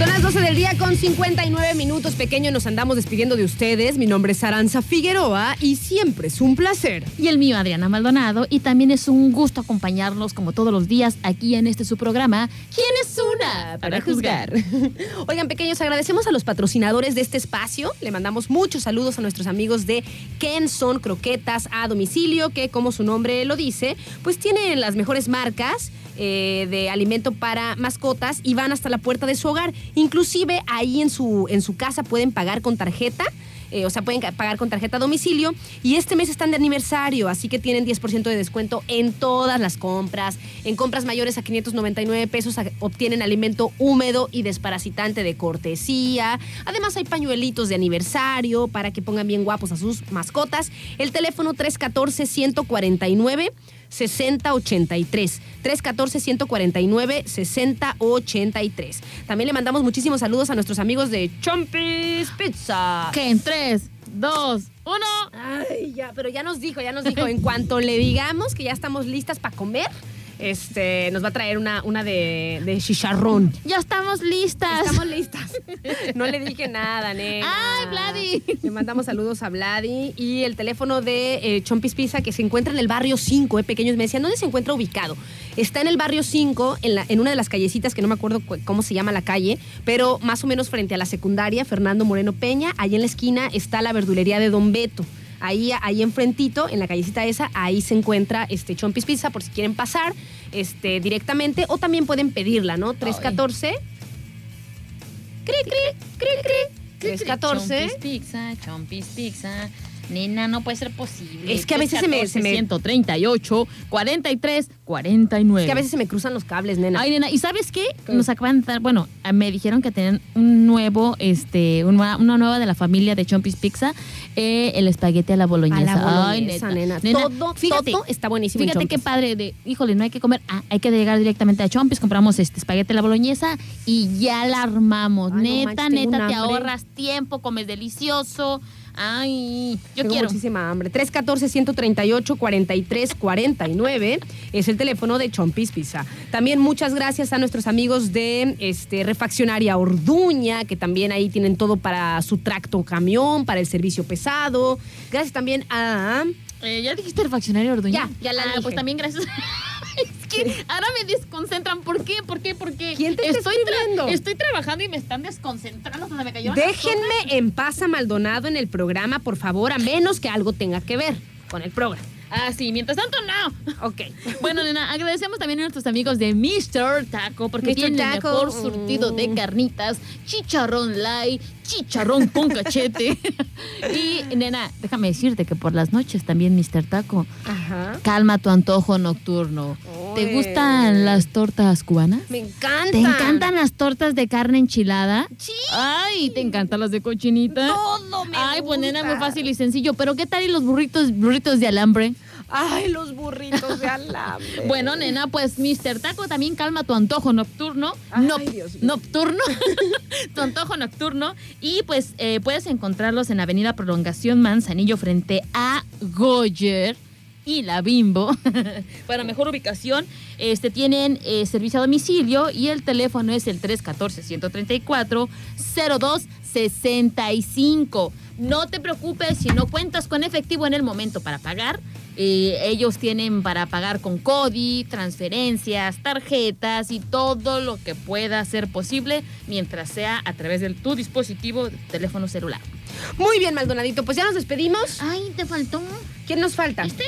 Son las 12 del día con 59 minutos. Pequeño, nos andamos despidiendo de ustedes. Mi nombre es Aranza Figueroa y siempre es un placer. Y el mío, Adriana Maldonado. Y también es un gusto acompañarlos, como todos los días, aquí en este su programa. ¿Quién es una? Para juzgar. <laughs> Oigan, pequeños, agradecemos a los patrocinadores de este espacio. Le mandamos muchos saludos a nuestros amigos de Kenson Croquetas a domicilio, que como su nombre lo dice, pues tienen las mejores marcas eh, de alimento para mascotas y van hasta la puerta de su hogar. Inclusive ahí en su, en su casa pueden pagar con tarjeta. eh, o sea, pueden pagar con tarjeta a domicilio y este mes están de aniversario, así que tienen 10% de descuento en todas las compras. En compras mayores a 599 pesos obtienen alimento húmedo y desparasitante de cortesía. Además hay pañuelitos de aniversario para que pongan bien guapos a sus mascotas. El teléfono 314 149 6083. 314-149-6083. También le mandamos muchísimos saludos a nuestros amigos de Chompis Pizza. Que en 3, 2, 1. Ay, ya, pero ya nos dijo, ya nos dijo, en cuanto le digamos que ya estamos listas para comer, este, nos va a traer una, una de, de chicharrón. Ya estamos listas. Estamos listas. <laughs> No le dije nada, nena. Ay, Vladi. Le mandamos saludos a Vladi y el teléfono de eh, Chompis Pizza que se encuentra en el barrio 5, eh, pequeños. Me decían, ¿dónde se encuentra ubicado? Está en el barrio 5, en, la, en una de las callecitas que no me acuerdo cu- cómo se llama la calle, pero más o menos frente a la secundaria Fernando Moreno Peña. Ahí en la esquina está la verdulería de Don Beto. Ahí, ahí enfrentito, en la callecita esa, ahí se encuentra este Chompis Pizza por si quieren pasar este, directamente o también pueden pedirla, ¿no? 314 cri, cri, cri, cri. 314 Chompis Pizza, Chompis Pizza. Nena, no puede ser posible. Es que a veces se me- se me- 138, 43, 49. Es que a veces se me cruzan los cables, nena. Ay, nena, ¿y sabes qué? ¿Qué? Nos acaban de dar, bueno, eh, me dijeron que tenían un nuevo, este, una, una nueva de la familia de Chompis Pizza, eh, el espagueti a la a boloñesa. Ay, neta. nena. Todo, todo está buenísimo en Fíjate qué padre de, híjole, no hay que comer, ah, hay que llegar directamente a Chompis, compramos este espagueti a la boloñesa y ya la armamos. Ay, no neta, manches, neta, te hambre. ahorras tiempo, comes delicioso. Ay, yo Tengo quiero. muchísima hambre. 314-138-4349 es el teléfono de Chompis Pizza. También muchas gracias a nuestros amigos de este, Refaccionaria Orduña, que también ahí tienen todo para su tracto camión, para el servicio pesado. Gracias también a... Eh, ¿Ya dijiste refaccionario Orduña? Ya, ya la ah, dije. Pues también gracias. <laughs> <laughs> es que ahora me desconcentran. ¿Por qué? ¿Por qué? ¿Por qué? ¿Quién te está estoy, tra- escribiendo? estoy trabajando y me están desconcentrando. hasta me las Déjenme en paz a Maldonado en el programa, por favor, a menos que algo tenga que ver con el programa. Ah, sí, mientras tanto no. <laughs> Ok. Bueno, nena, agradecemos también a nuestros amigos de Mr. Taco porque Mr. tienen Taco, el mejor surtido de mm. carnitas, chicharrón light, chicharrón con cachete. <laughs> y, nena, déjame decirte que por las noches también Mr. Taco Ajá. calma tu antojo nocturno. ¿Te gustan las tortas cubanas? Me encanta. ¿Te encantan las tortas de carne enchilada? Sí. Ay, ¿te encantan las de cochinita? Todo me Ay, pues nena, muy fácil y sencillo. Pero ¿qué tal y los burritos, burritos de alambre? Ay, los burritos de alambre. Bueno, nena, pues Mr. Taco también calma tu antojo nocturno. Ay, Nop- Dios mío. nocturno. <laughs> tu antojo nocturno. Y pues eh, puedes encontrarlos en Avenida Prolongación Manzanillo frente a Goyer y la Bimbo. <laughs> Para mejor ubicación, este tienen eh, servicio a domicilio y el teléfono es el 314-134-0265. No te preocupes si no cuentas con efectivo en el momento para pagar. Eh, ellos tienen para pagar con CODI, transferencias, tarjetas y todo lo que pueda ser posible mientras sea a través de tu dispositivo de teléfono celular. Muy bien, Maldonadito. Pues ya nos despedimos. Ay, te faltó. ¿Quién nos falta? ¿Este?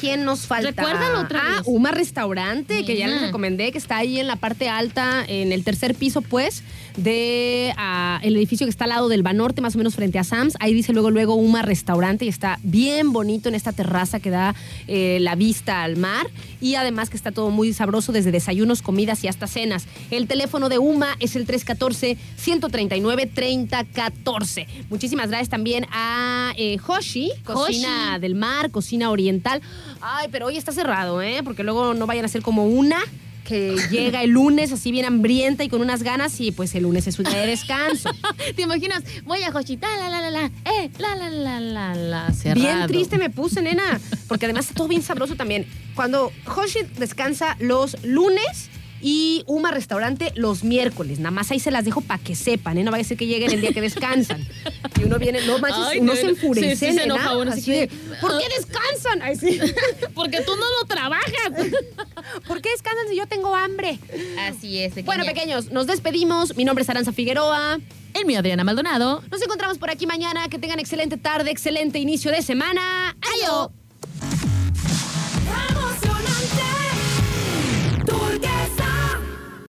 ¿Quién nos falta? Recuérdalo otra ah, vez. Uma Restaurante, que ya les recomendé, que está ahí en la parte alta, en el tercer piso, pues, de ah, el edificio que está al lado del Banorte, más o menos frente a Sams. Ahí dice luego, luego Uma Restaurante y está bien bonito en esta terraza que da eh, la vista al mar. Y además que está todo muy sabroso desde desayunos, comidas y hasta cenas. El teléfono de Uma es el 314-139-3014. Muchísimas gracias también a eh, Hoshi, cocina Hoshi. del mar, cocina oriental. Ay, pero hoy está cerrado, ¿eh? Porque luego no vayan a ser como una que llega el lunes así bien hambrienta y con unas ganas y pues el lunes es su día de descanso. <laughs> ¿Te imaginas? Voy a Jochita, la, la, la, la, eh, la, la, la, la, la, cerrado. Bien triste me puse, nena, porque además está todo bien sabroso también. Cuando Hoshi descansa los lunes y Uma Restaurante los miércoles. Nada más ahí se las dejo para que sepan, ¿eh? No vaya a ser que lleguen el día que descansan. Y uno viene, no manches, Ay, uno no, se enfurece, sí, así que... ¿por qué ah". descansan? Ay, sí. <laughs> Porque tú no lo trabajas. <laughs> ¿Por qué descansan si yo tengo hambre? Así es. Pequeña. Bueno, pequeños, nos despedimos. Mi nombre es Aranza Figueroa. El mío, Adriana Maldonado. Nos encontramos por aquí mañana. Que tengan excelente tarde, excelente inicio de semana. ¡Adiós! ¡Emocionante!